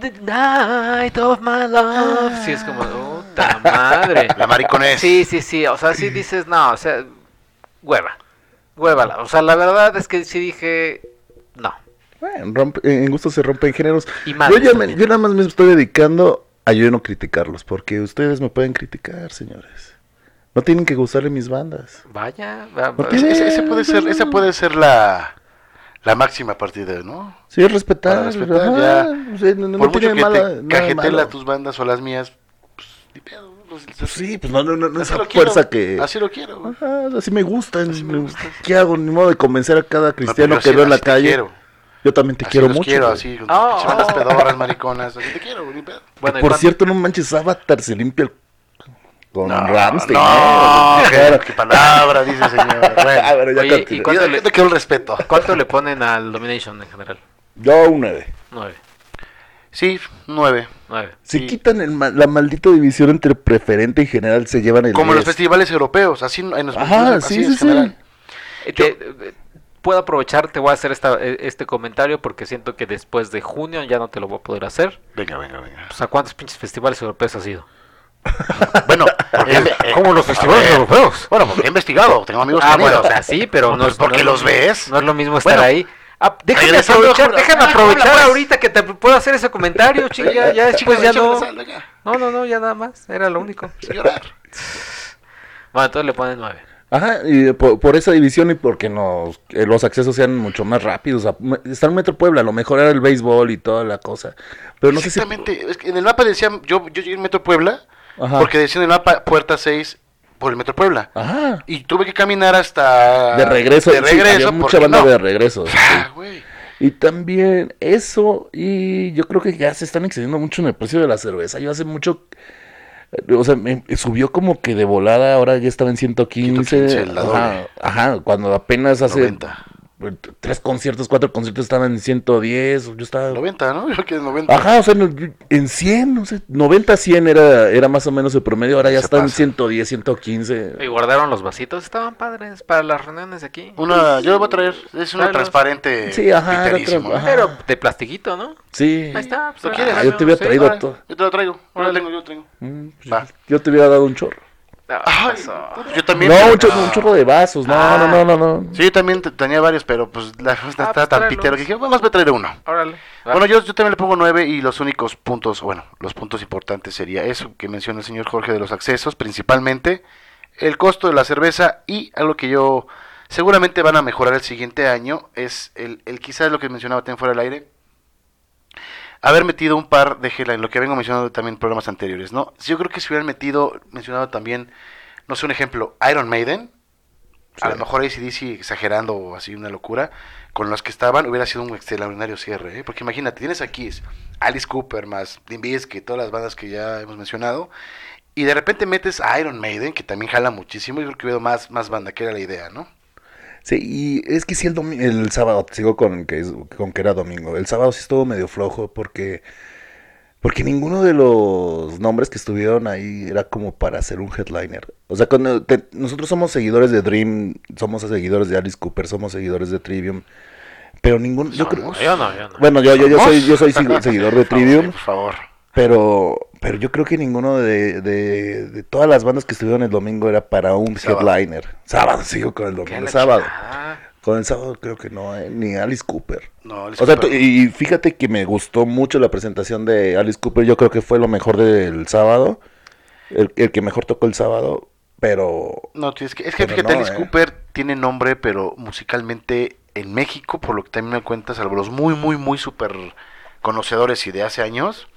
The night of my love. Sí, es como, Puta madre. La mariconés. Sí, sí, sí. O sea, sí dices, no, o sea, hueva. Hueva. O sea, la verdad es que sí dije, no. Bueno, rompe- en gusto se rompen géneros. Y Yo, ya me- yo nada más me estoy dedicando a yo no criticarlos, porque ustedes me pueden criticar, señores. No tienen que gustarle mis bandas. Vaya. va- No ese puede ser, esa puede ser la, la máxima a partir de, ¿no? Sí, es respetar. Respetar, ajá, ya. o sea, no, no Por mucho tiene que mala- te cajetela tus bandas o las mías, pues, ni pedo. Pues, Pues sí, pues no, no, no, no así esa lo quiero, fuerza que... Así lo quiero. güey. Ajá, así me gusta. Así me gusta. ¿Qué hago? Ni modo de convencer a cada No, cristiano yo que veo en la calle. quiero. Yo también te Así quiero los mucho. quiero, güey. así, Oh, pinches bandas oh. pedorras, mariconas, así te quiero, güey. Bueno, ¿y Por cierto, no manches, Avatar se limpia el... con No, Ramstein. no, ¿eh? qué, qué palabra, dice el señor. Ah, Bueno, bueno, ya Oye. ¿y cuánto yo, le- te quiero el respeto. ¿Cuánto le ponen al Domination en general? Yo un 9. Nueve. Sí, nueve. Nueve. Si Sí. quitan el ma- la maldita división entre preferente y general, se llevan el Como en los 10. festivales europeos, así en los Ajá, sí, así sí, en general. Eh, te- eh, puedo aprovechar, te voy a hacer esta, eh, este comentario porque siento que después de junio ya no te lo voy a poder hacer. Venga, venga, venga. Pues, ¿a cuántos pinches festivales europeos has ido? Bueno, eh, ¿Cómo los festivales europeos? Bueno, porque he investigado, tengo amigos Ah, que bueno, o sea, sí, pero No, no, pues, es porque no los ves. No es lo mismo estar Bueno, ahí. Ah, déjame regresando, aprovechar, Julio. déjame Ah, aprovechar habla, pues. ahorita que te puedo hacer ese comentario, chica, ya, ya después ya no. No, no, no, ya nada más, era lo único. llorar. Bueno, entonces le ponen nueve. Ajá, y por, por esa división y porque nos, eh, los accesos sean mucho más rápidos. Está en Metro Puebla, a lo mejor era el béisbol y toda la cosa. Pero no sé si... Exactamente, es que en el mapa decían, yo, yo llegué en Metro Puebla, Ajá. porque decía en el mapa puerta 6 por el Metro Puebla. Ajá. Y tuve que caminar hasta... De regreso. De sí, regreso, había mucha banda no. de regreso. sí. Ah, güey. Y también eso, y yo creo que ya se están excediendo mucho en el precio de la cerveza. Yo hace mucho, o sea, me subió como que de volada, ahora ya estaba en 115. 115, la ajá, ajá, cuando apenas hace 90. Tres conciertos, cuatro conciertos estaban en 110, yo estaba... 90, ¿no? Yo creo que es 90. Ajá, o sea, en 100, no sé, 90 a 100 era, era más o menos el promedio, ahora ya Se está en pasa. 110, 115. Y guardaron los vasitos, estaban padres para las reuniones de aquí. Una, yo lo voy a traer, es una transparente. Sí, ajá, era viterísimo, tra- ¿eh? ajá. Pero de plastiquito, ¿no? Sí. Ahí está. pues, ¿Lo quieres? Ah, yo te hubiera sí, traído órale. todo. Yo te lo traigo, ahora lo tengo, yo lo tengo. Mm, pues, Va. Yo te hubiera dado un chorro. Ah, Ay, eso. yo también. No, un chorro, un chorro de vasos. No, Ah. no, no, no, no. Sí, yo también te- tenía varios, pero pues la fiesta Ah, estaba pues tan pitero que dije, vamos a traer uno. Órale. Bueno, yo, yo también le pongo nueve y los únicos puntos, bueno, los puntos importantes sería eso que menciona el señor Jorge de los accesos, principalmente el costo de la cerveza y algo que yo seguramente van a mejorar el siguiente año es el, el quizás lo que mencionaba también fuera del aire, haber metido un par de headline, lo que vengo mencionando también en programas anteriores, ¿no? Yo creo que si hubieran metido, mencionado también, no sé, un ejemplo, Iron Maiden, a Sí. lo mejor ACDC exagerando o así una locura, con los que estaban hubiera sido un extraordinario cierre, ¿eh? porque imagínate, tienes aquí Alice Cooper más Bizkit, todas las bandas que ya hemos mencionado, y de repente metes a Iron Maiden, que también jala muchísimo, yo creo que hubiera más, más banda, que era la idea, ¿no? Sí, y es que sí, el, domi- el sábado, sigo con que, es- con que era domingo. El sábado sí estuvo medio flojo porque, porque ninguno de los nombres que estuvieron ahí era como para ser un headliner. O sea, cuando te- nosotros somos seguidores de Dream, somos seguidores de Alice Cooper, somos seguidores de Trivium, pero ninguno, yo creo, Somos. Yo no, yo no. bueno, yo, yo, yo soy, yo soy seguidor de Por favor, Trivium, Por favor. Pero, pero yo creo que ninguno de, de, de todas las bandas que estuvieron el domingo era para un Sábado. headliner. Sábado, sigo con el domingo, sábado. chingada. Con el sábado creo que no, eh, ni Alice Cooper. No, Alice O sea, Cooper. y fíjate que me gustó mucho la presentación de Alice Cooper. Yo creo que fue lo mejor del sábado. El, el que mejor tocó el sábado. Pero No, es que, es que fíjate, no, Alice eh. Cooper tiene nombre, pero musicalmente en México, por lo que también me cuentas, salvo los muy, muy, muy súper conocedores y de hace años,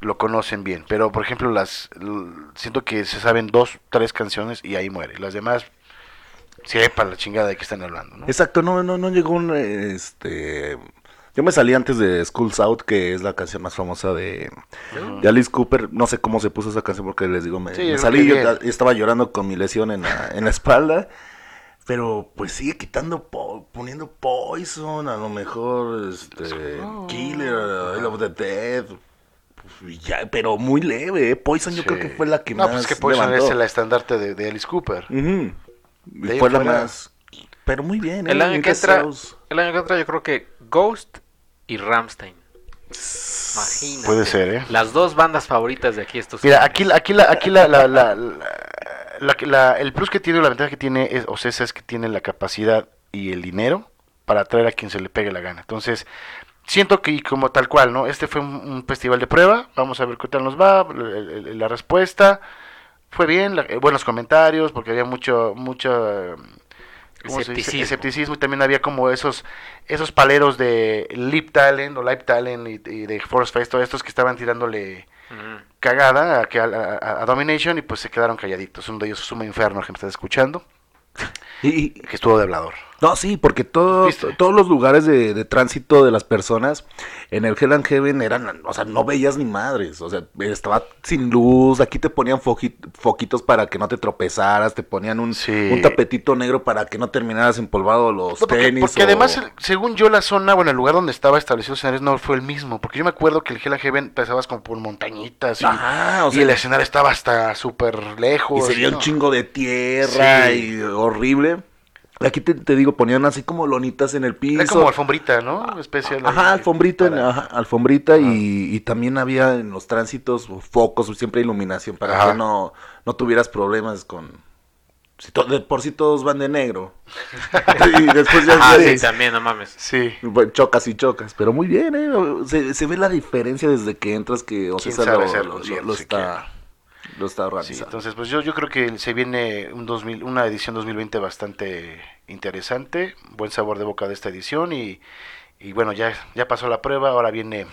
lo conocen bien. Pero, por ejemplo, las siento que se saben dos, tres canciones y ahí muere. Las demás, para la chingada de que están hablando, ¿no? exacto, no, no, no llegó un este. Yo me salí antes de School's Out, que es la canción más famosa de, de Alice Cooper. No sé cómo se puso esa canción porque les digo, me, Sí, salí, yo estaba llorando con mi lesión en la, en la espalda. Pero pues sigue quitando, po- poniendo Poison, a lo mejor, este, Killer, I Love the Dead. Pues, ya, pero muy leve, ¿eh? Poison yo Sí. creo que fue la que no, más pues que Poison levantó. es el estandarte de, de Alice Cooper. De ahí Fue la fuera- más... Pero muy bien, ¿eh? El año que entra, House. el año que entra yo creo que Ghost y Ramstein. Imagínate. Puede ser, ¿eh? Las dos bandas favoritas de aquí estos. Mira, aquí, aquí, la, aquí la, la, la- la- la- la- el plus que tiene, la ventaja que tiene, es, o sea, es que tiene la capacidad y el dinero para atraer a quien se le pegue la gana. Entonces, siento que y como tal cual, ¿no? Este fue un, un festival de prueba, vamos a ver qué tal nos va, la respuesta fue bien, la- eh, buenos comentarios, porque había mucho, mucho... ¿cómo se dice? Escepticismo. Escepticismo y también había como esos esos paleros de Lip Talent o Live Talent y, y de Force Fest, todos estos que estaban tirándole Ujú. cagada a, que a, a- Domination y pues se quedaron calladitos. Uno de ellos es Sumo Inferno que me está escuchando, Y, y- que estuvo de hablador. No, sí, porque todo- ¿Viste? todos los lugares de, de tránsito de las personas en el Hell and Heaven eran, o sea, no veías ni madres, o sea, estaba sin luz, aquí te ponían foquitos para que no te tropezaras, te ponían un, Sí. un tapetito negro para que no terminaras empolvado los No, porque, tenis. porque o- además, el- según yo, la zona, bueno, el lugar donde estaba establecido el escenario no fue el mismo. Porque yo me acuerdo que el Hell and Heaven pasabas como por montañitas y, Ajá, o y sea, el escenario estaba hasta súper lejos. Y se veía ¿no? un chingo de tierra Sí. y horrible. Aquí te, te digo, ponían así como lonitas en el piso. Era como alfombrita, ¿no? Especial. Ajá, alfombrita, para- ajá, alfombrita y, y también había en los tránsitos focos, siempre iluminación para Ajá. que no, no tuvieras problemas con... Si to- de por sí todos van de negro. y después ya, Ah, sí, también, no mames. Sí. bueno, chocas y chocas. Pero muy bien, ¿eh? Se, se ve la diferencia desde que entras que o ¿Quién sea, lo, lo- lo está, lo está Sí, organizando. entonces, pues yo, yo creo que se viene un 2000, una edición 2020 bastante interesante, buen sabor de boca de esta edición y, y bueno, ya, ya pasó la prueba, ahora viene,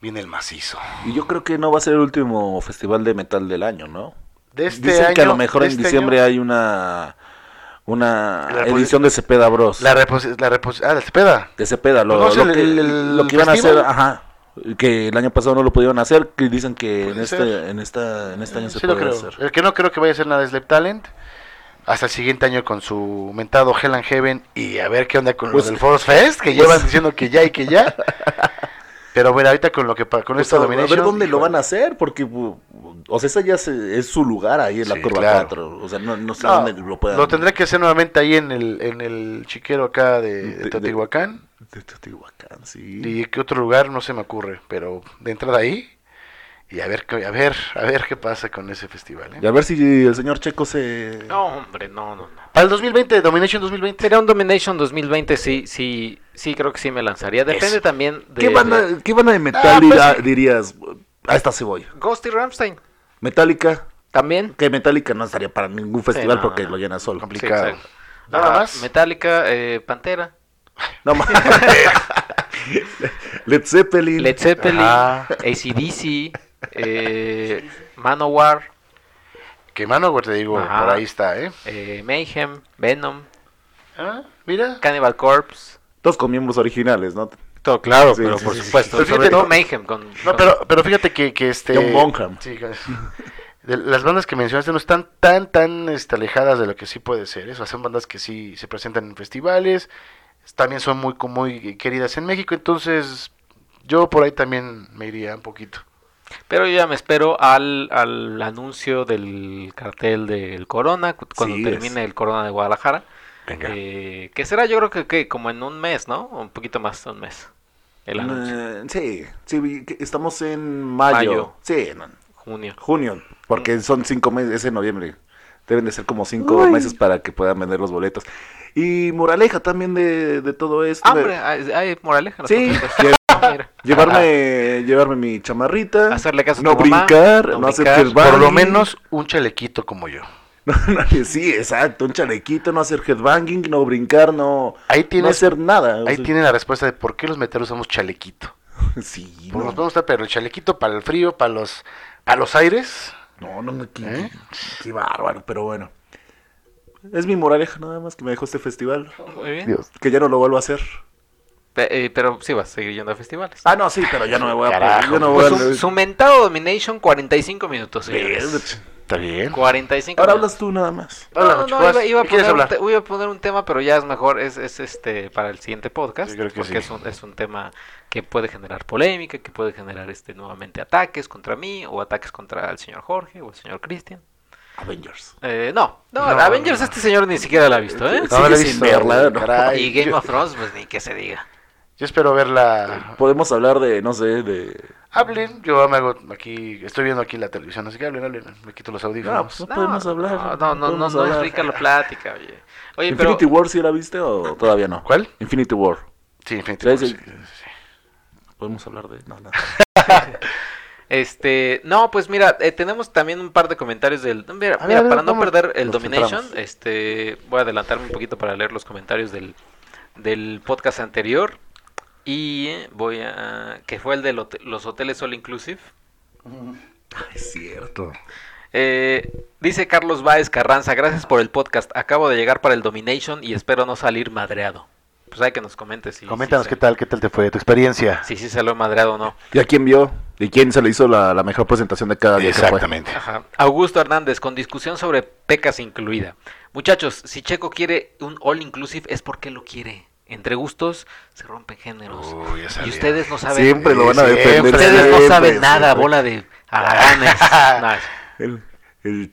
viene el macizo. Y yo creo que no va a ser el último festival de metal del año, ¿no? De este Dicen año, que a lo mejor de en este diciembre año, hay una una edición de Cepeda Bros. la repos- la repos- ah, la Cepeda. de Cepeda, lo, ¿Conoce lo el- que, el- el lo que iban a hacer, ajá, que el año pasado no lo pudieron hacer, que dicen que en este, ser. en esta, en este año se lo puede creo. hacer. El que no creo que vaya a hacer nada es Lep Talent. Hasta el siguiente año con su mentado Hell and Heaven y a ver qué onda con Pues- los del Force Fest, que llevan diciendo que ya y que ya. Pero bueno, ahorita con lo que pa- con Pues esta a, a dominación. ver dónde lo van a hacer, porque o sea, esa ya se- es su lugar ahí en la Sí, curva claro. 4. O sea, no, no sé No, dónde lo puedan. lo tendré que hacer nuevamente ahí en el, en el chiquero acá de, De- de Teotihuacán. De Teotihuacán, sí. Y qué otro lugar no se me ocurre, pero de entrada ahí. Y a ver, qué- a ver, a ver qué pasa con ese festival. ¿eh? Y a ver si el señor Checo se... No, hombre, no, no, no. Para el 2020, Domination 2020. Sería un Domination 2020, sí, sí, sí, creo que sí me lanzaría. Depende Eso. también de... ¿Qué, banda, de- ¿Qué banda de metal Ah, pues dirá- sí. dirías? A esta cebolla. Ghost y Rammstein, Metallica. también. Que Metallica no estaría para ningún festival no, porque no. lo llena solo. Sí, Complicado. exacto. Nada Ah, más. Metallica, eh, Pantera, No mames. Led Zeppelin. Led Zeppelin, Ajá. ACDC, eh, Manowar, Que mano, güey, te digo, Ajá. por ahí está, ¿eh? eh, Mayhem, Venom, Ah, mira. Cannibal Corpse. Todos con miembros originales, ¿no? Todo claro, Sí, pero sí, por sí, supuesto. Pero Sobre fíjate, todo no- Mayhem. Con, No, con- pero, pero fíjate que, que este... John Bonham. De las bandas que mencionaste no están tan, tan este, alejadas de lo que sí puede ser. Eso son bandas que sí se presentan en festivales. También son muy, muy queridas en México. Entonces, yo por ahí también me iría un poquito. Pero yo ya me espero al, al anuncio del cartel del Corona, cu- cuando Sí, termine es. el Corona de Guadalajara. Venga. Eh, que será yo creo que, que como en un mes, ¿no? Un poquito más de un mes. El anuncio. Eh, sí, sí, estamos en mayo. Mayo. Sí, no, Junio. junio, porque son cinco meses, es en noviembre. Deben de ser como cinco meses para que puedan vender los boletos. Y moraleja también de, de todo esto. Hambre, hay, hay moraleja. Sí, mira. llevarme, llevarme mi chamarrita. Hacerle caso a no mamá, brincar, no, no hacer brincar, headbanging. Por lo menos un chalequito como yo. sí, exacto, un chalequito, no hacer headbanging, no brincar, no, Ahí no tienes, hacer nada. o ahí sea, tiene la respuesta de por qué los meteros usamos chalequito. Sí, Pues no, nos podemos estar, pero el chalequito para el frío, para los, para los aires. no, no, no, qué, ¿Eh? qué bárbaro, pero bueno. Es mi moraleja nada más que me dejó este festival. Muy bien. Que ya no lo vuelvo a hacer. Eh, pero sí vas a seguir yendo a festivales. Ah, no, sí, pero ya no me voy a Carajo, yo no voy Pues a- su, su mentado Domination, 45 minutos, señores. Está bien. 45 Ahora minutos. hablas tú nada más. No, no, no, iba, iba a ¿qué quieres poner un hablar? te- iba a poner un tema, pero ya es mejor, es, es este para el siguiente podcast, Yo creo que porque sí. es, un, es un tema que puede generar polémica, que puede generar este nuevamente ataques contra mí, o ataques contra el señor Jorge, o el señor Cristian. Avengers. Eh, no, no, No, Avengers no, no. este señor ni siquiera la ha visto, ¿eh? Sí. Sigue sin verla, ¿no? y Game of Thrones, pues ni que se diga. Yo espero verla. Podemos hablar de, no sé, de... Hablen, yo me hago aquí, estoy viendo aquí la televisión, así que hablen, hablen, me quito los No, audífonos. pues no podemos hablar. No, no, no, no, no es rica la plática, oye. Oye, pero ¿Infinity War sí la viste o todavía no? ¿Cuál? Infinity War. Sí, Infinity War, sí. sí, sí, sí. Podemos hablar de... No, no. Este, no, pues mira, eh, tenemos también un par de comentarios del. Mira, ver, para no perder el Domination, centramos. este, voy a adelantarme un poquito para leer los comentarios del, del podcast anterior. Y eh, voy a. que fue el de lo- los hoteles All Inclusive. Es cierto. Eh, dice Carlos Báez Carranza, gracias por el podcast. Acabo de llegar para el Domination y espero no salir madreado. Pues hay que nos comentes si. Coméntanos si qué se- tal, qué tal te fue tu experiencia. Si sí salió madreado o no. ¿Y a quién vio? ¿Y quién se le hizo la, la mejor presentación de cada día? Exactamente. Ajá. Augusto Hernández, con discusión sobre pecas incluida. Muchachos, si Checo quiere un all inclusive es porque lo quiere. Entre gustos se rompen géneros. Uy, ya y ustedes no saben. Siempre lo van a Siempre, defender. Ustedes no siempre, saben nada, siempre. bola de haraganes. El, el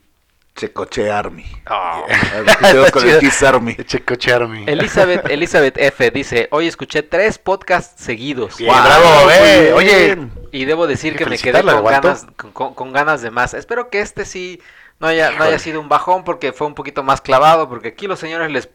Checoche Army. Oh. Con el Kiss Army. Checo Charmy. Elizabeth, Elizabeth F dice, hoy escuché tres podcasts seguidos. Bien, bravo, eh. bien. Oye, Y debo decir que me quedé con ganas, con ganas de más. Espero que este sí no haya, no haya sido un bajón porque fue un poquito más clavado, porque aquí los señores les...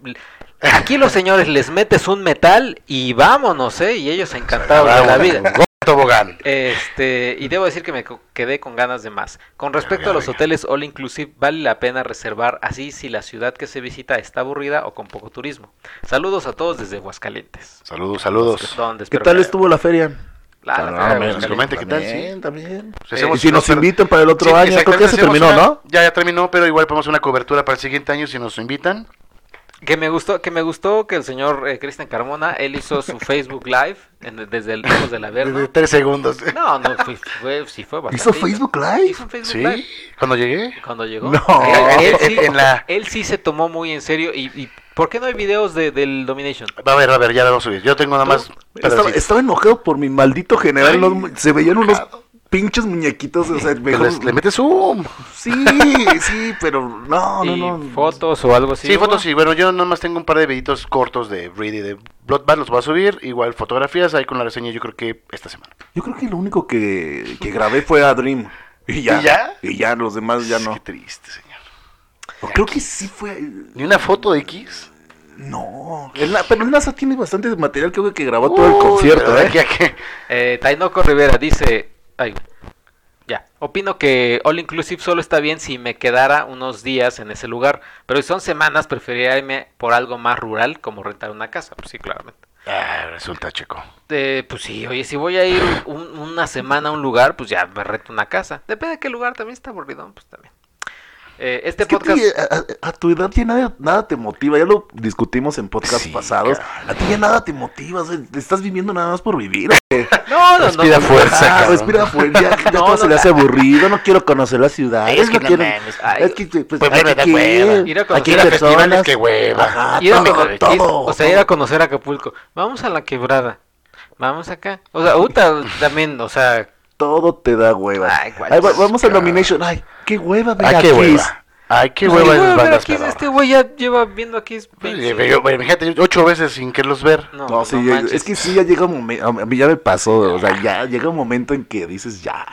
Aquí los señores les metes un metal y vámonos, ¿eh? Y ellos encantados de la vida. Tobogán. Este, y debo decir que me quedé con ganas de más. Con respecto a los hoteles all inclusive, vale la pena reservar así si la ciudad que se visita está aburrida o con poco turismo. Saludos a todos desde Aguascalientes. Saludos, saludos. ¿Qué tal que- estuvo la feria? La- la Ah, feria comente qué tal, sí. También, también. Pues Eh, y si nos invitan para el otro Sí, año, creo que ya se terminó, una- ¿no? Ya, ya terminó, pero igual podemos hacer una cobertura para el siguiente año si nos invitan. Que me gustó, que me gustó que el señor eh, Cristian Carmona, él hizo su Facebook Live en- desde el Lejos del De Averno. tres segundos. No, no, fue, fue- sí fue bastante. ¿Hizo Facebook Live? Hizo Facebook Sí, Live. cuando llegué. Cuando llegó. No. Él, él sí, En- la- él sí se tomó muy en serio. Y, y ¿por qué no hay videos de, del Domination? Va a ver, va a ver, ya lo vamos a subir. Yo tengo nada más. Estaba, enojado por mi maldito general. Ay, no- se veían unos. Pinches muñequitos. O sea, Que mejor- les- le metes zoom. Sí, sí, pero no, no, y no. fotos o algo así. Sí, fotos sí. Bueno, yo nada más tengo un par de videitos cortos de Breed y de Bloodbath. Los voy a subir. Igual fotografías ahí con la reseña. Yo creo que esta semana. Yo creo que lo único que, que grabé fue a Dream. Y ya. ¿Y ya? Y ya, los demás ya no. Qué triste, señor. O creo que sí fue. Ni una foto de X. No. El pero el NASA tiene bastante material. Creo que grabó todo el concierto, ¿eh? aquí a que- Eh, Tainoco Rivera dice, ay, ya, opino que All Inclusive solo está bien si me quedara unos días en ese lugar, pero si son semanas preferiría irme por algo más rural como rentar una casa, pues sí, claramente. Ah, resulta, chico. Eh, pues sí, oye, si voy a ir un- una semana a un lugar, pues ya me rento una casa. Depende de qué lugar, también está aburrido, pues también. Eh, este Es que podcast... a, a- a tu edad ya nada, nada te motiva, ya lo discutimos en podcasts Sí, pasados. cabrón. A ti ya nada te motiva, o sea, te estás viviendo nada más por vivir. ¿o qué? No, no, Respira no. fuerza, Ah, respira fuerte, ya, ya No, todo no, se le hace aburrido, no quiero conocer la ciudad. Es que no no quiero-. Ay, es que pues, pues, que hueva. ir, Ir a aquí conocer hay a festivales, personas. qué hueva. Ajá, Ir a, todo, conocer- todo, o sea, ir a conocer Acapulco. Vamos a la quebrada. Vamos acá. O sea, Uta también, o sea, Todo te da hueva. Ay, va- vamos a. Nomination. Ay, qué hueva, ver Ay, a qué Kiss. hueva. Ay, qué Pues, hueva sí, pero aquí pedorras. este güey ya lleva viendo pero, bueno, imagínate, yo ocho veces sin quererlos ver. No, No, sí, no ya- es que sí, ya llega un momento, a mí ya me pasó, o sea, ya llega un momento en que dices, ya,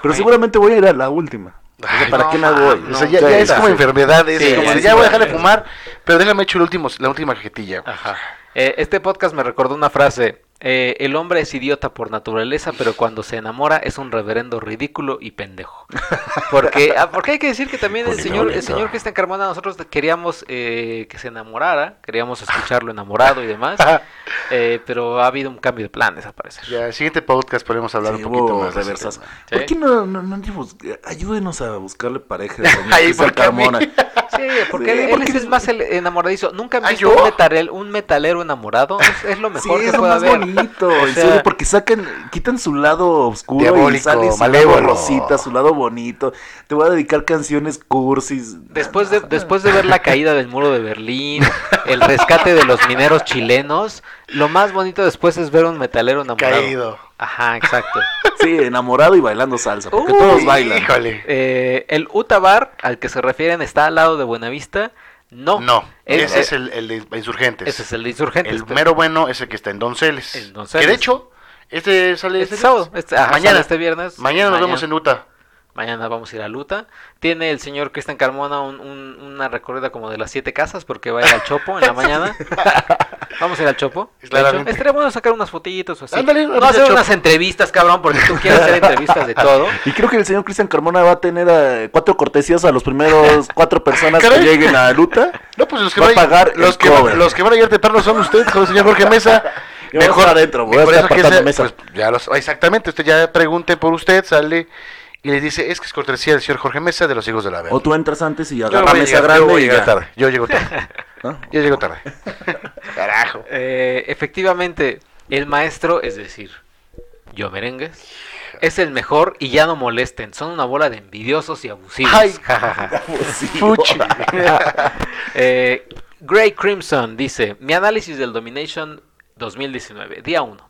pero güey. seguramente voy a ir a la última. O sea, Ay, ¿para no, qué me ma, voy? O sea, ya, Sí, ya es sí. como enfermedad. Es Sí, como sí, de, ya sí, voy a sí. dejar de fumar, pero déjame hecho el último, la última cajetilla. Ajá. Eh, este podcast me recordó una frase. Eh, el hombre es idiota por naturaleza, pero cuando se enamora es un reverendo ridículo y pendejo. Porque, ah, porque hay que decir que también el señor, el señor Cristian Carmona, nosotros queríamos eh, que se enamorara, queríamos escucharlo enamorado y demás, eh, pero ha habido un cambio de planes, al parecer. Ya, el siguiente podcast podemos hablar Sí, un poquito más. de reversas. Sí. ¿Por qué no, no, no bus- ayúdenos a buscarle pareja a señor Cristian. Carmona? Sí, porque Sí, él, él porque es es- más el enamoradizo. Nunca han ¿Ah, visto un, metalero, un metalero enamorado. Es, es lo Sí, mejor es que lo más haber. bonito, O sea- porque sacan, quitan su lado oscuro y Diabólico, sale su malévolo. lado rosita, su lado bonito. Te voy a dedicar canciones cursis. Después de, después de ver la caída del muro de Berlín, el rescate de los mineros chilenos, lo más bonito después es ver un metalero enamorado. Caído. Ajá, exacto. Sí, enamorado y bailando salsa, porque Uy, todos bailan. Híjole. Eh, el Utabar al que se refieren está al lado de Buenavista. No. No, Es- ese es el, el de Insurgentes. Ese es el de Insurgentes. el pero- mero bueno es el que está en Donceles. En Donceles. Que de hecho, este sale Este sábado. Este, ajá, mañana. sale este viernes. Mañana nos vemos en Utah. Mañana vamos a ir a Luta. Tiene el señor Cristian Carmona un- un- una recorrida como de las siete casas porque va a ir al Chopo en la mañana. vamos a ir al Chopo. Estaría bueno sacar unas fotitos o así. Ándale, no hacer Chopo. unas entrevistas, cabrón, porque tú quieres hacer entrevistas de todo. Y creo que el señor Cristian Carmona va a tener eh, cuatro cortesías a los primeros cuatro personas que lleguen a Luta. No, pues los que Va a van pagar los que, cover. los que van a llegar temprano son ustedes, con el señor Jorge Mesa. Yo a estar adentro, voy a estar eso que apartando ese- mesa. pues, ya los- exactamente, usted ya pregunte por usted, sale y le dice, es que es cortesía del señor Jorge Mesa de los hijos de la O verga. tú entras antes y agarras voy a mesa llegar- yo grande voy a y llegar ya. tarde. Yo llego tarde. ¿no? Yo llego tarde. Carajo. Eh, efectivamente, el maestro, es decir, yo merengues, es el mejor y ya no molesten. Son una bola de envidiosos y abusivos. Ay. Fuchi. Eh, Grey Crimson dice, mi análisis del Domination 2019, día 1.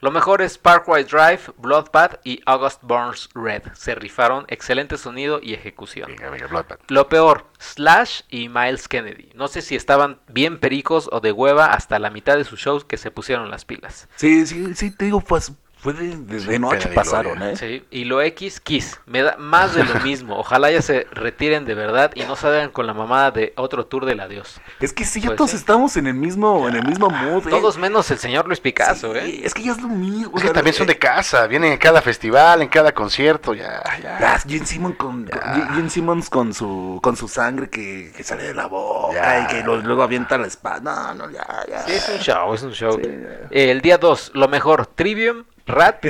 Lo mejor es Parkway Drive, Bloodbath y August Burns Red. Se rifaron, excelente sonido y ejecución. Venga, venga, Bloodbath. Lo peor, Slash y Miles Kennedy. No sé si estaban bien pericos o de hueva hasta la mitad de sus shows que se pusieron las pilas. Sí, sí, sí, te digo, pues fue de, de- de Sí, noche pasaron, gloria. ¿eh? Sí, y lo X, Kiss. Me da más de lo mismo. Ojalá ya se retiren de verdad y no salgan con la mamada de otro tour del adiós. Es que sí, ya Pues todos sí. estamos en el mismo, en el mismo mood, ¿eh? Todos menos el señor Luis Picasso, Sí, ¿eh? Es que ya es lo mismo. o Es que también son de casa, vienen en cada festival, en cada concierto, ya, ya. Ya, Gene Simmons con, con- Gene Simmons con su con su sangre que, que sale de la boca Ya. y que lo- luego avienta la espada. No, no, ya, ya. Sí, es un show, es un show. Sí. El día 2, lo mejor, Trivium, Rat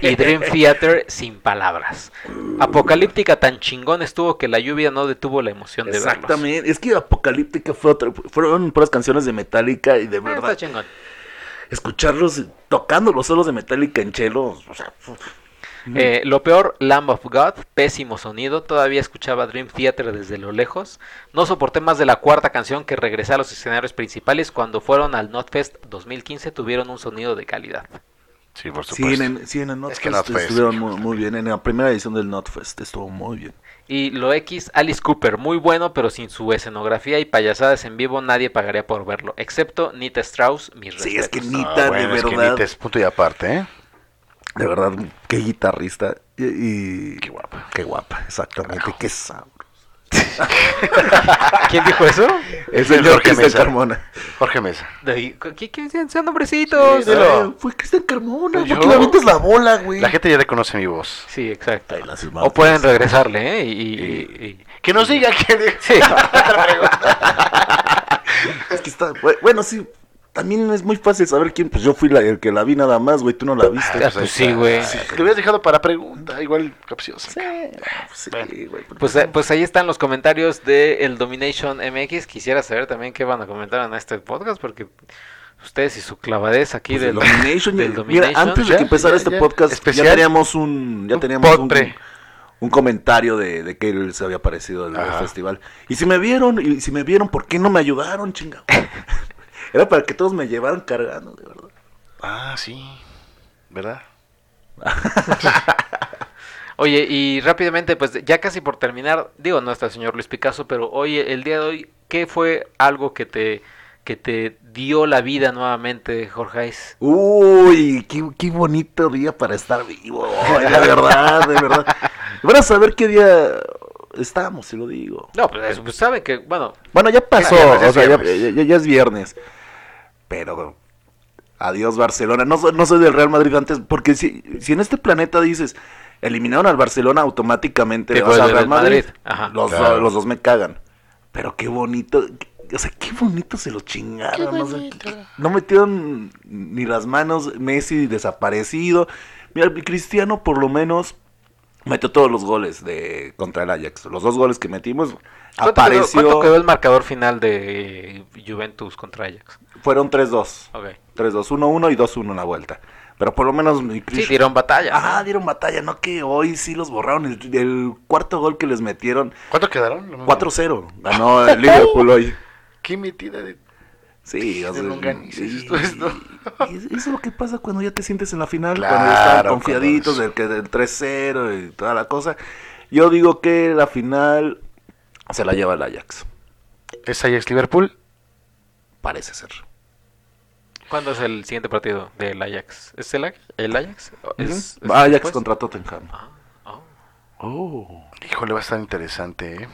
y Dream Theater sin palabras. Apocalíptica tan chingón estuvo que la lluvia no detuvo la emoción de verlos. Exactamente. Es que Apocalíptica fue otra, fueron puras canciones de Metallica y de Ah, está verdad chingón. escucharlos tocando los solos de Metallica en chelo, o sea, uf. Eh, lo peor, Lamb of God, pésimo sonido. Todavía escuchaba Dream Theater desde lo lejos. No soporté más de la cuarta canción que regresé a los escenarios principales. Cuando fueron al Notfest 2015 tuvieron un sonido de calidad. Sí, por sí, supuesto. en, el- sí, en el Es que Notfest, estuvieron muy, muy bien. En la primera edición del Notfest estuvo muy bien. Y lo X, Alice Cooper, muy bueno, pero sin su escenografía y payasadas en vivo nadie pagaría por verlo, excepto Nita Strauss, mis Sí, es que respetos. ni- Ah, Nita, de bueno, es que verdad. Nita es punto y aparte, ¿eh? De verdad, qué guitarrista. Y, y- Qué guapa. Qué guapa, exactamente. Qué sabroso. ¿Quién dijo eso? El señor Cristian Mesa. Carmona. Jorge Mesa. De- ¿Qué, qué, qué- sean nombrecitos? Sí, dilo. Fue Cristian Carmona. Yo- ¿Por qué le avientas la bola, güey? La gente ya reconoce mi voz. Sí, exacto. Ay, las O pueden regresarle, ¿eh? Y, y- y- Que nos diga quién es. Sí. Es que está. bu- Bueno, sí. También es muy fácil saber quién. Pues yo fui la- el que la vi nada más, güey. Tú no la viste. Ah, pues sí, güey. Sí, Lo hubieras dejado para pregunta, igual capciosa. Sí, Bueno. güey. Pues, eh, pues ahí están los comentarios de el Domination MX. Quisiera saber también qué van a comentar en este podcast, porque ustedes y su clavadez aquí Pues del, el Domination, del Domination. Mira, antes de que empezara ya, este ya. podcast, Especial. ya teníamos un. Ya Un teníamos un, comentario de, de que él se había parecido del, del Ajá. festival. Y si me vieron, y si me vieron, ¿por qué no me ayudaron, chingado? Era para que todos me llevaran cargando, de verdad. Ah, sí. ¿Verdad? Oye, y rápidamente, pues ya casi por terminar, digo, no está el señor Luis Picasso, pero hoy, el día de hoy, ¿qué fue algo que te, que te dio la vida nuevamente, Jorge? Uy, qué, qué bonito día para estar vivo. De verdad, de verdad. Van a saber qué día estamos, si lo digo. No, pues, pues sabe que, bueno, Bueno, ya pasó, Ya, ya es o sea, ya, viernes. ya- ya es viernes. Pero adiós Barcelona. No, soy- no soy del Real Madrid antes, porque si, si en este planeta dices eliminaron al Barcelona automáticamente, Te le vas al Real Madrid. Madrid. Ajá. Los, Claro. los dos me cagan. Pero qué bonito, o sea, qué bonito se lo chingaron. no sé, no metieron ni las manos, Messi desaparecido. Mira, Cristiano por lo menos metió todos los goles de contra el Ajax. Los dos goles que metimos ¿cuánto quedó, apareció. cuánto quedó el marcador final de Juventus contra Ajax? Fueron 3-2. Ok. 3-2, 1-1 y 2-1 en la vuelta. Pero por lo menos mi Sí, Chris- dieron batalla. Ajá, ¿no? dieron batalla, no que hoy sí los borraron. El, el cuarto gol que les metieron, ¿Cuánto quedaron? 4-0. Ganó el Liverpool hoy. ¿Qué metida de.? Sí, o sea, y- esto es, ¿no? y eso es lo que pasa cuando ya te sientes en la final, Claro, cuando ya están confiaditos del que del 3-0 y toda la cosa. Yo digo que la final se la lleva el Ajax. ¿Es Ajax Liverpool? Parece ser. ¿Cuándo es el siguiente partido del Ajax? ¿Es el, el Ajax? ¿O es- es Ajax después? contra Tottenham. Ah, oh. Oh. Híjole, va a estar interesante, ¿eh?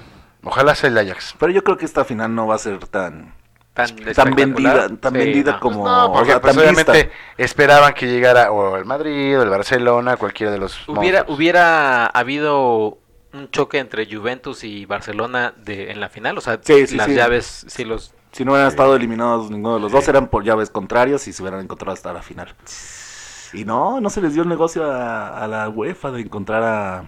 Ojalá sea el Ajax. Pero yo creo que esta final no va a ser tan Tan, vendida, tan Sí, vendida no. como No, porque o sea, pues, tan vista. esperaban que llegara o el Madrid o el Barcelona, cualquiera de los Hubiera, monstruos. hubiera habido un choque entre Juventus y Barcelona de, en la final, o sea, Sí, sí, las sí. llaves, sí los... Si no hubieran estado eliminados ninguno de los dos, eran por llaves contrarias y se hubieran encontrado hasta la final. Y no, no se les dio el negocio a, a la UEFA de encontrar a,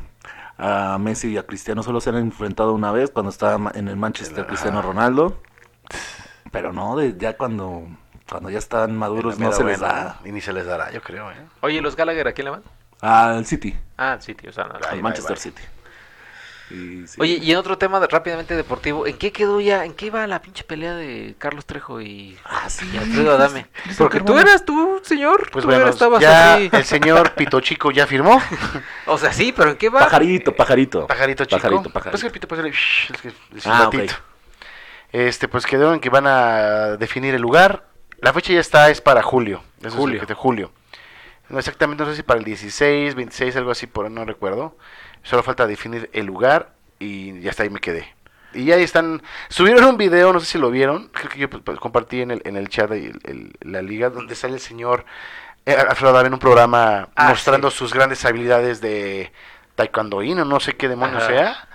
a Messi y a Cristiano. Solo se han enfrentado una vez cuando estaba en el Manchester Cristiano Ronaldo. Pero no, de, ya cuando, cuando ya están maduros no se les da. Y ni se les dará, yo creo, ¿eh? Oye, ¿los Gallagher a quién le van? Al City, Ah, sí, tío, o sea, no, al Manchester. City. Sí. Oye, y en otro tema de- rápidamente deportivo, ¿en qué quedó ya? ¿En qué iba la pinche pelea de Carlos Trejo y, Ah, sí, y Alfredo Adame? Porque tú eras tú, señor. Pues tú bueno, eras- estabas ya así. el señor Pito Chico ya firmó. O sea, sí, pero ¿en qué va? Pajarito, pajarito. Pajarito chico. Pajarito, pajarito. Pues el Pito, pues el, el, el Ah, silbatito. Este, pues quedó en que van a definir el lugar. La fecha ya está, es para julio. Eso Julio. Es de julio. No exactamente, no sé si para el 16, 26, algo así, por no recuerdo. Solo falta definir el lugar y ya está, ahí me quedé. Y ahí están, subieron un video, no sé si lo vieron, creo que yo pues, compartí en el, en el chat de el- el- la liga, donde sale el señor eh, Alfredo en un programa Ah, mostrando sí. sus grandes habilidades de taekwondoín o no sé qué demonio Ajá. sea.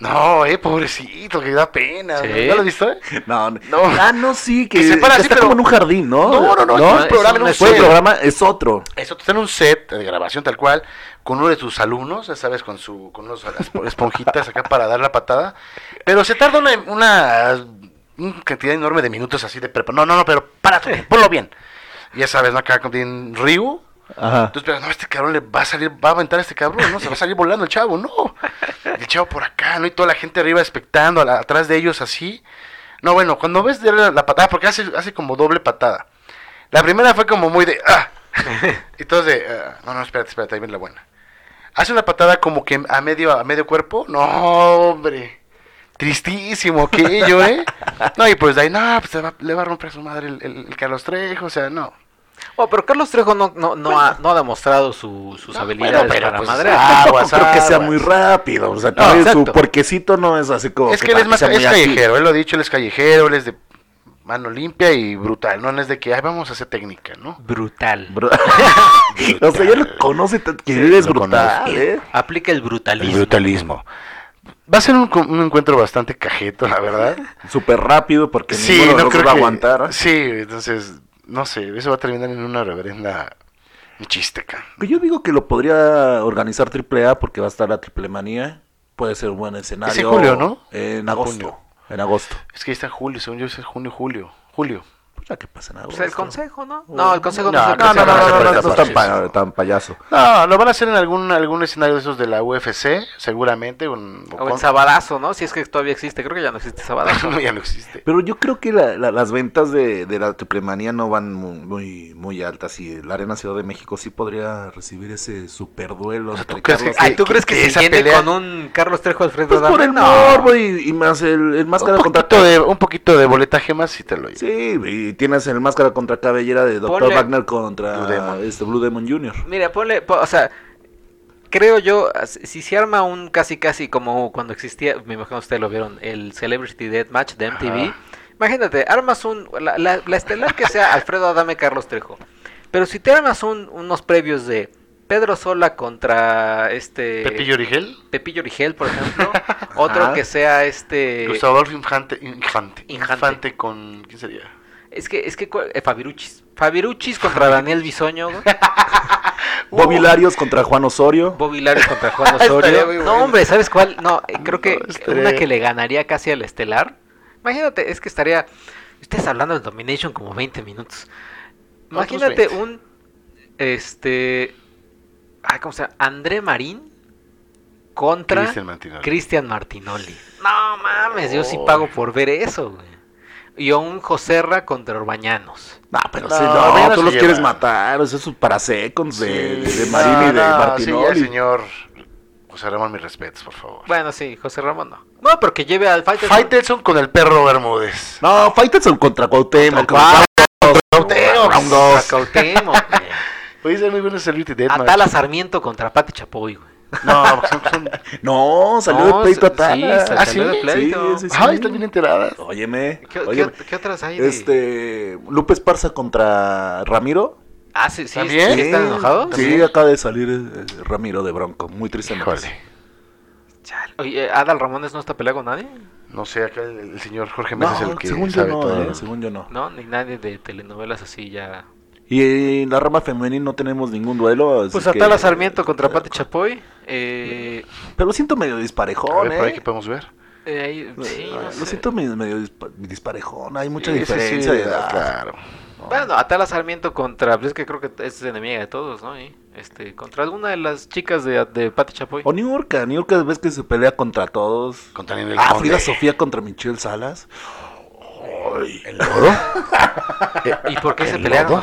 No, eh, pobrecito, que da pena. Sí. ¿No lo has visto? eh? No, no. No. Ah, no, sí, que, Que se para así, está pero- como en un jardín, ¿no? No, no, no, es un programa en un Fue el set. programa, es otro. Eso, está en un set de grabación tal cual, con uno de tus alumnos, ya sabes, con su con unos esp- esponjitas acá para dar la patada. Pero se tarda una, una, una cantidad enorme de minutos así de prepa. No, no, no, pero párate, ponlo bien. Ya sabes, ¿no? Acá con Ryu. Ajá. Entonces, pero no, este cabrón le va a salir, va a aventar a este cabrón, ¿no? Se va a salir volando el chavo, no. El chavo por acá, ¿no? Y toda la gente arriba expectando, la- atrás de ellos así. No, bueno, cuando ves de la, la patada, porque hace, hace como doble patada. La primera fue como muy de, ah. y todos de, ah, no, no, espérate, espérate, ahí viene la buena. Hace una patada como que a medio, a medio cuerpo. No, hombre. Tristísimo aquello, ¿eh? No, y pues de ahí, no, pues va- le va a romper a su madre el, el- el Carlos Trejo, o sea, no. Oh, pero Carlos Trejo no, no, no, ha, no ha demostrado su- sus No, habilidades bueno, pero para pues, madre. ah, Aguas, creo que sea muy rápido. O sea, también su exacto. puerquecito no es así como. Es que él es más es callejero, él lo ha dicho, él es callejero, él es de mano limpia y brutal, no, no es de que ay, vamos a hacer técnica, ¿no? Brutal. O sea, ya lo conoce, tan- que él es brutal. ¿eh? Aplica el brutalismo. brutalismo. Va a ser un, un encuentro bastante cajeto, la verdad. Súper rápido porque sí, ninguno no creo va a que aguantar. Sí, entonces no sé, eso va a terminar en una reverenda un chiste, ca. Que Yo digo que lo podría organizar AAA porque va a estar la Triple Manía. Puede ser un buen escenario. Es en julio, ¿no? En agosto. Junio. En agosto. Es que está julio, según yo es junio, julio, julio que pasen a gusto. Pues el consejo, ¿no? No, el consejo no, no, no, no, no, no, no, tan, payaso. No, lo van a hacer en algún, algún escenario de esos de la UFC, seguramente. Un, o, o en Sabadazo, ¿no? Si es que todavía existe, creo que ya no existe Sabadazo. no, ya no existe. Pero yo creo que la, la, las ventas de, de la triplemanía no van muy, muy, altas y la Arena Ciudad de México sí podría recibir ese superduelo. O sea, ¿tú, crees, Ay, crees que, que se viene pelea? con un Carlos Trejo Alfredo pues Dame? por el morbo y, y, más el, el máscara un de, un poquito de boletaje más y te lo llevo. Sí, y tienes el máscara contra cabellera de Dr. Ponle- Wagner contra Blue Demon. este Blue Demon Jr. Mira, ponle, po- o sea, creo yo, si se arma un casi casi como cuando existía, me imagino ustedes lo vieron, el Celebrity Deathmatch de MTV. Ajá. Imagínate, armas un, la, la- la estelar que sea Alfredo Adame Carlos Trejo. Pero si te armas un, unos previos de Pedro Sola contra este Pepillo Origel, Pepillo Origel, por ejemplo, otro Ajá. que sea este Gustavo Adolfo Infante, Infante, Infante. Infante con ¿quién sería? Es que es que eh, Fabiruchis. Fabiruchis contra Daniel Bisoño. güey. Bobby Larios contra Juan Osorio. Bobby Larios contra Juan Osorio. muy No, bueno. hombre, ¿sabes cuál? No, eh, creo que una que le ganaría casi al Estelar. Imagínate, es que estaría. Ustedes hablando del Domination como 20 minutos. Imagínate 20. un. Este. Ay, ¿Cómo se llama? André Marín contra Cristian Martinoli. No mames, yo sí pago por ver eso, güey. Y a un Joserra contra Orbañanos. No, pero No, sí, no, tú los quieres matar. Eso es para seconds de, Sí, de Marín y de no, no, Martinoli. Sí, ya, señor. José Ramón, mis respetos, por favor. Bueno, sí, José Ramón no. No, pero que lleve al Faitelson. Faitelson con el perro Bermúdez. No, Faitelson contra Cuauhtémoc. Contra Cuauhtémoc. Contra dos. Cuauhtémoc, güey. Oye, es muy bueno ese Celebrity Deathmatch. Atala Sarmiento contra Pati Chapoy, güey. No, porque son, son- No, salió No, de pleito sí, ¿Ah, salió sí? de pleito. Sí, sí, sí. Ay, están bien enteradas. Óyeme, ¿Qué, óyeme. qué- qué otras hay? de- Este, Lupe Esparza contra Ramiro. Ah, sí, sí, ¿También? sí, ¿Están enojados? Sí, acaba de salir eh, Ramiro de Bronco, muy tristemente. Híjole. Chale. Oye, eh, ¿Adal Ramones no está peleado con nadie? No sé, acá el, el señor Jorge es No, el que según yo no, todo. eh, según yo no. No, ni nadie de telenovelas así ya. Y en la rama femenina no tenemos ningún duelo. Pues que- Atala Sarmiento contra Pati Chapoy. Eh, Pero lo siento medio A disparejón, ver, por ahí ¿eh? que podemos ver. eh, ahí- sí, no lo sé. siento medio, medio dispa- disparejón, hay mucha diferencia sí, de edad. Claro. Bueno, Atala Sarmiento contra, pues es que creo que es enemiga de todos, ¿no? Y, este, contra alguna de las chicas de, de Pati Chapoy. O Niurka, Niurka ves que se pelea contra todos. Contra Ninel Ah, Conde. Frida Sofía contra Michelle Salas. ¿El lodo? ¿Y por qué se ¿El pelearon?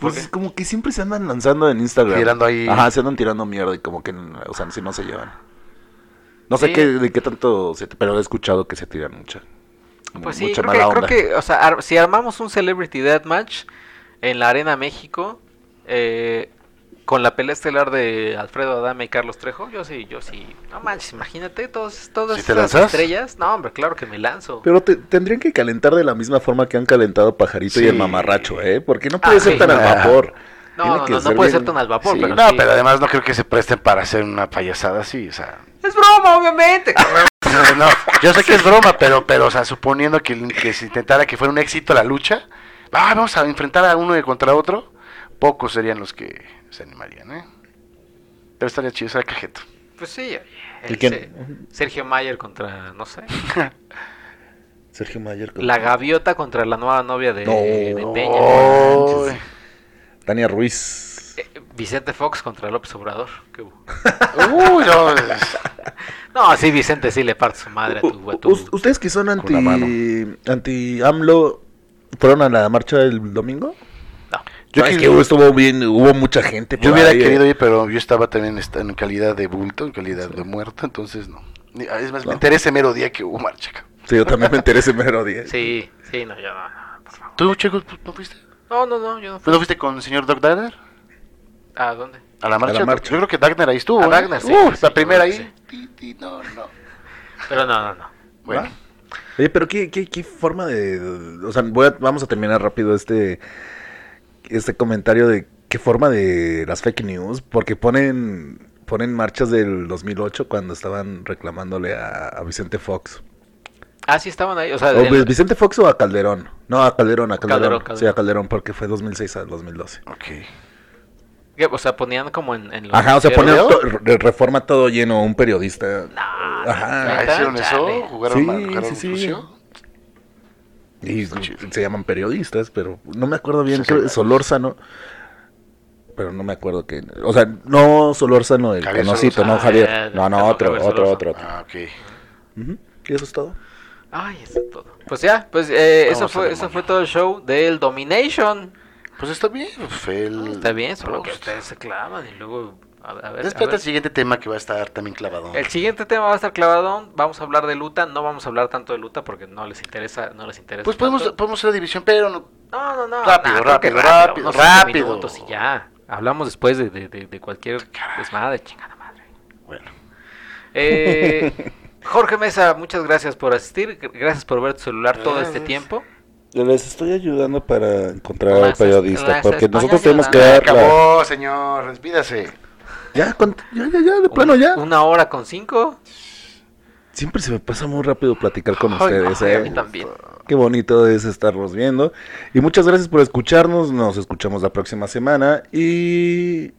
Pues qué? es como que siempre se andan lanzando en Instagram. Tirando ahí. Ajá, se andan tirando mierda y como que, o sea, si no se llevan. No sé Sí. qué, de qué tanto, se, pero he escuchado que se tiran mucha. Pues sí, mucha creo que, mala creo onda. que, o sea, ar- si armamos un Celebrity Deathmatch en la Arena México, eh, con la pelea estelar de Alfredo Adame y Carlos Trejo, yo sí, yo sí, no manches, imagínate todos, todas ¿Sí esas estrellas, no hombre, claro que me lanzo. Pero te- tendrían que calentar de la misma forma que han calentado Pajarito y el mamarracho, ¿eh? Porque no puede Ah, ser sí. tan al vapor. no, Tiene no, que no, ser no puede bien- ser tan al vapor, Sí, pero no, sí. pero además no creo que se presten para hacer una payasada así, o sea. Es broma, obviamente. No, no, yo sé que es broma, pero, pero, o sea, suponiendo que, que se intentara que fuera un éxito la lucha, ah, vamos a enfrentar a uno contra otro, pocos serían los que se animarían, ¿eh? Pero estaría chido, sería cajeto. pues sí, oye, ¿Y el quién? Se- Sergio Mayer contra, no sé, Sergio Mayer. con- la gaviota contra la nueva novia de, No. de Peña. Oh, Tania Ruiz. Eh, Vicente Fox contra López Obrador. ¿Qué hubo? uy, no, No, sí, Vicente sí le parte su madre a tu... A tu- ¿Ustedes que son anti, anti AMLO fueron a la marcha del domingo? No. Yo Yo es que- que hubo- estuvo bien, hubo mucha gente. yo hubiera ahí, querido eh. ir, pero yo estaba también en calidad de bulto, en calidad de muerto, entonces no. Ni- Es más, No. me enteré ese mero día que hubo marcha. Sí, yo también me enteré ese mero día. Sí, sí, no, yo no, no, por favor. ¿Tú, Checo, no fuiste? No, no, no, yo no fui. ¿No fuiste con el señor Doc Dagner? ¿A dónde? A la marcha. marcha. Yo creo que Dagner ahí estuvo. A ¿eh? Dagner, sí, Uh, sí, la sí, primera que ahí. Ti, no, no. Pero no, no, no. Bueno, ¿Va? Oye, pero qué, qué, qué forma de... O sea, voy a- vamos a terminar rápido este, este comentario de qué forma de las fake news, porque ponen, ponen marchas del 2008 cuando estaban reclamándole a, a Vicente Fox. Ah, sí estaban ahí, o sea... ¿O el- Vicente Fox o a Calderón? No, a Calderón, a Calderón. Calderón, Sí, a Calderón, porque fue 2006 al 2012. ok. o sea, ponían como en... en los Ajá, o sea, ponían to- re- reforma todo lleno, un periodista. No, Ajá. Ah. ¿Hicieron eso? ¿Jugaron, Sí, ma- jugaron sí, sí. Y se llaman periodistas, pero no me acuerdo bien. Sí, creo sí. que Solórzano. Pero no me acuerdo que. O sea, no Solórzano el Javier conocido, no Solórzano. Javier. Ah, No, no, otro, otro, otro, otro. Ah, ok. Y eso es todo. Ay, eso es todo. Pues ya, pues eh, eso fue eso fue todo el show del Domination. Pues está bien. Fue el Está bien, solo que ustedes se clavan y luego... A, a ver, a Espérate ver. el siguiente tema que va a estar también clavado. El siguiente tema va a estar clavadón. Vamos a hablar de luta. No vamos a hablar tanto de luta porque no les interesa. No les interesa. Pues podemos, tanto. podemos hacer la división, pero no. No, no, no. Rápido, rápido, rápido, rápido. minutos y ya. Hablamos después de, de, de, de cualquier desmadre, chingada madre. Bueno. Eh, Jorge Mesa, muchas gracias por asistir. Gracias por ver tu celular todo este tiempo. Les estoy ayudando para encontrar al periodista, porque nosotros tenemos que dar la... Acabó, señor. Despídase. Ya, ya, ya, ya, de plano ya. Una hora con cinco. Siempre se me pasa muy rápido platicar con Ay, ustedes, Ay, ¿eh? a mí también. Qué bonito es estarlos viendo. Y muchas gracias por escucharnos. Nos escuchamos la próxima semana. Y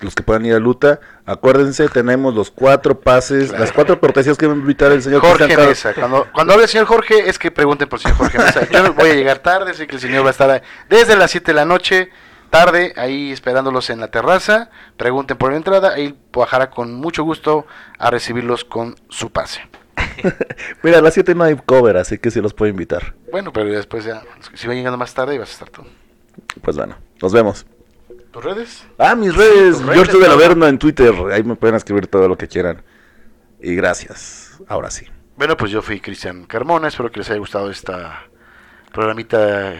los que puedan ir a Luta, acuérdense, tenemos los cuatro pases, Claro. las cuatro cortesías que va a invitar el señor Jorge Cristian. Mesa. Cuando, cuando hable el señor Jorge, es que pregunten por el señor Jorge Mesa. Yo voy a llegar tarde, así que el señor va a estar desde las 7 de la noche, tarde, ahí esperándolos en la terraza. Pregunten por la entrada, y bajará con mucho gusto a recibirlos con su pase. Mira, a las 7 no hay cover, así que sí los puedo invitar. Bueno, pero después ya, si va llegando más tarde, vas a estar tú. Pues bueno, nos vemos. ¿Tus redes? Ah, mis redes, George del todo. Averno en Twitter. Ahí me pueden escribir todo lo que quieran. Y gracias. Ahora sí. Bueno, pues yo fui Cristian Carmona. Espero que les haya gustado esta programita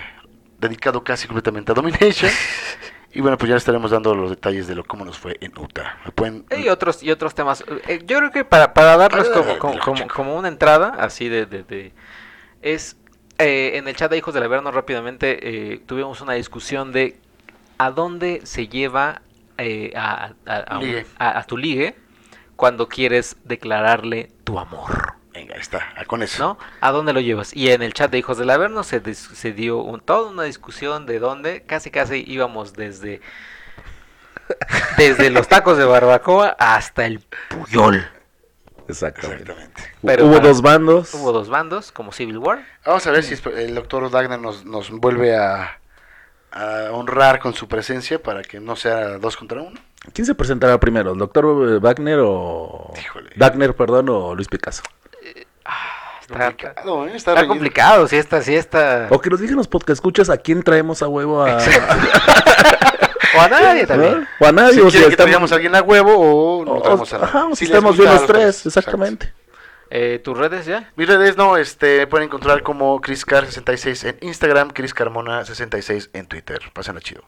dedicado casi completamente a Domination. y bueno, pues ya estaremos dando los detalles de lo cómo nos fue en Utah. Pueden- Y otros, y otros temas. Eh, yo creo que para, para darles Ah, como, como, una entrada, así de... de- de- es eh, en el chat de Hijos del Averno rápidamente eh, tuvimos una discusión de a dónde se lleva eh, a, a- a un- Ligue. a- a tu ligue cuando quieres declararle tu amor. Venga, ahí está, ah, con eso. ¿no? ¿A dónde lo llevas? Y en el chat de Hijos del Averno se, se dio un- toda una discusión de dónde, casi casi íbamos desde desde los tacos de barbacoa hasta el puyol. Exactamente. Exactamente. Pero Hubo para- dos bandos. Hubo dos bandos, como Civil War. Vamos a ver si el doctor Dagner nos, nos vuelve a, a honrar con su presencia para que no sea dos contra uno. ¿Quién se presentará primero? ¿El doctor Wagner o... Híjole. Wagner, perdón, o Luis Picasso? Está, Complicado, ¿eh? Está está complicado, si esta, si esta... O que nos digan los podcast escuchas a quién traemos a huevo a... O a nadie también. O a nadie. Si o sea, que traigamos a alguien a huevo o no o- traemos a nadie. Ajá, Si estamos bien los tres, tres, exactamente. Eh, ¿Tus redes ya? Mis redes no, este, pueden encontrar como ChrisCar66 en Instagram, ChrisCarmona66 en Twitter. Pásenla chido.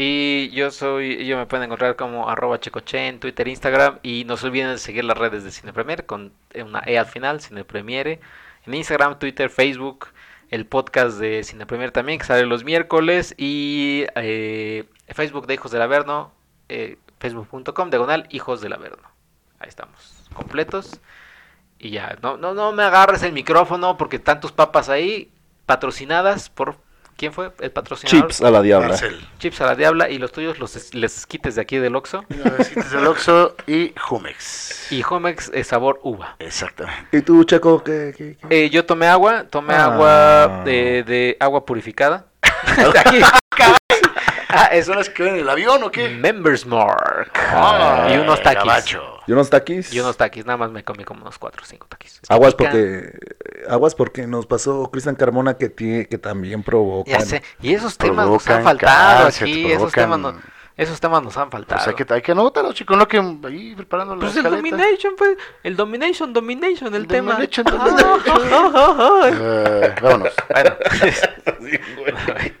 Y yo soy, yo me pueden encontrar como arroba checoche en Twitter, Instagram. Y no se olviden de seguir las redes de Cine Premier con una E al final, Cine Premiere. En Instagram, Twitter, Facebook. El podcast de Cine Premier también, que sale los miércoles. Y eh, Facebook de Hijos del Averno. Eh, Facebook.com, diagonal, Hijos del Averno. Ahí estamos, completos. Y ya, no, no, no me agarres el micrófono porque tantos papas ahí, patrocinadas por... ¿Quién fue el patrocinador? Chips a la diabla. Marcel. Chips a la diabla y los tuyos los es- les quites de aquí del Oxxo. Besitos del Oxxo y Jumex. Y Homex es sabor uva. Exactamente. ¿Y tú, Checo, qué? qué- qué? Eh, yo tomé agua, tomé Ah. agua de, de agua purificada. Aquí. Ah, ¿son las que ven en el avión o qué? Members Mark. Ah, y unos taquis. gabacho. ¿Y unos taquis? Y unos taquis, nada más me comí como unos 4 o 5 taquis. Aguas porque... Aguas porque nos pasó Cristian Carmona que, tie- que también provoca... Ya sé, y esos temas nos han faltado cáncer, aquí, esos temas, no- esos temas nos han faltado. Pues hay que, hay que anotarlo, chicos, no que ahí preparando la Pues el escaleta. Domination, pues, el Domination, Domination, el tema. Domination, Domination. Ah, ah. Eh, vámonos. Bueno.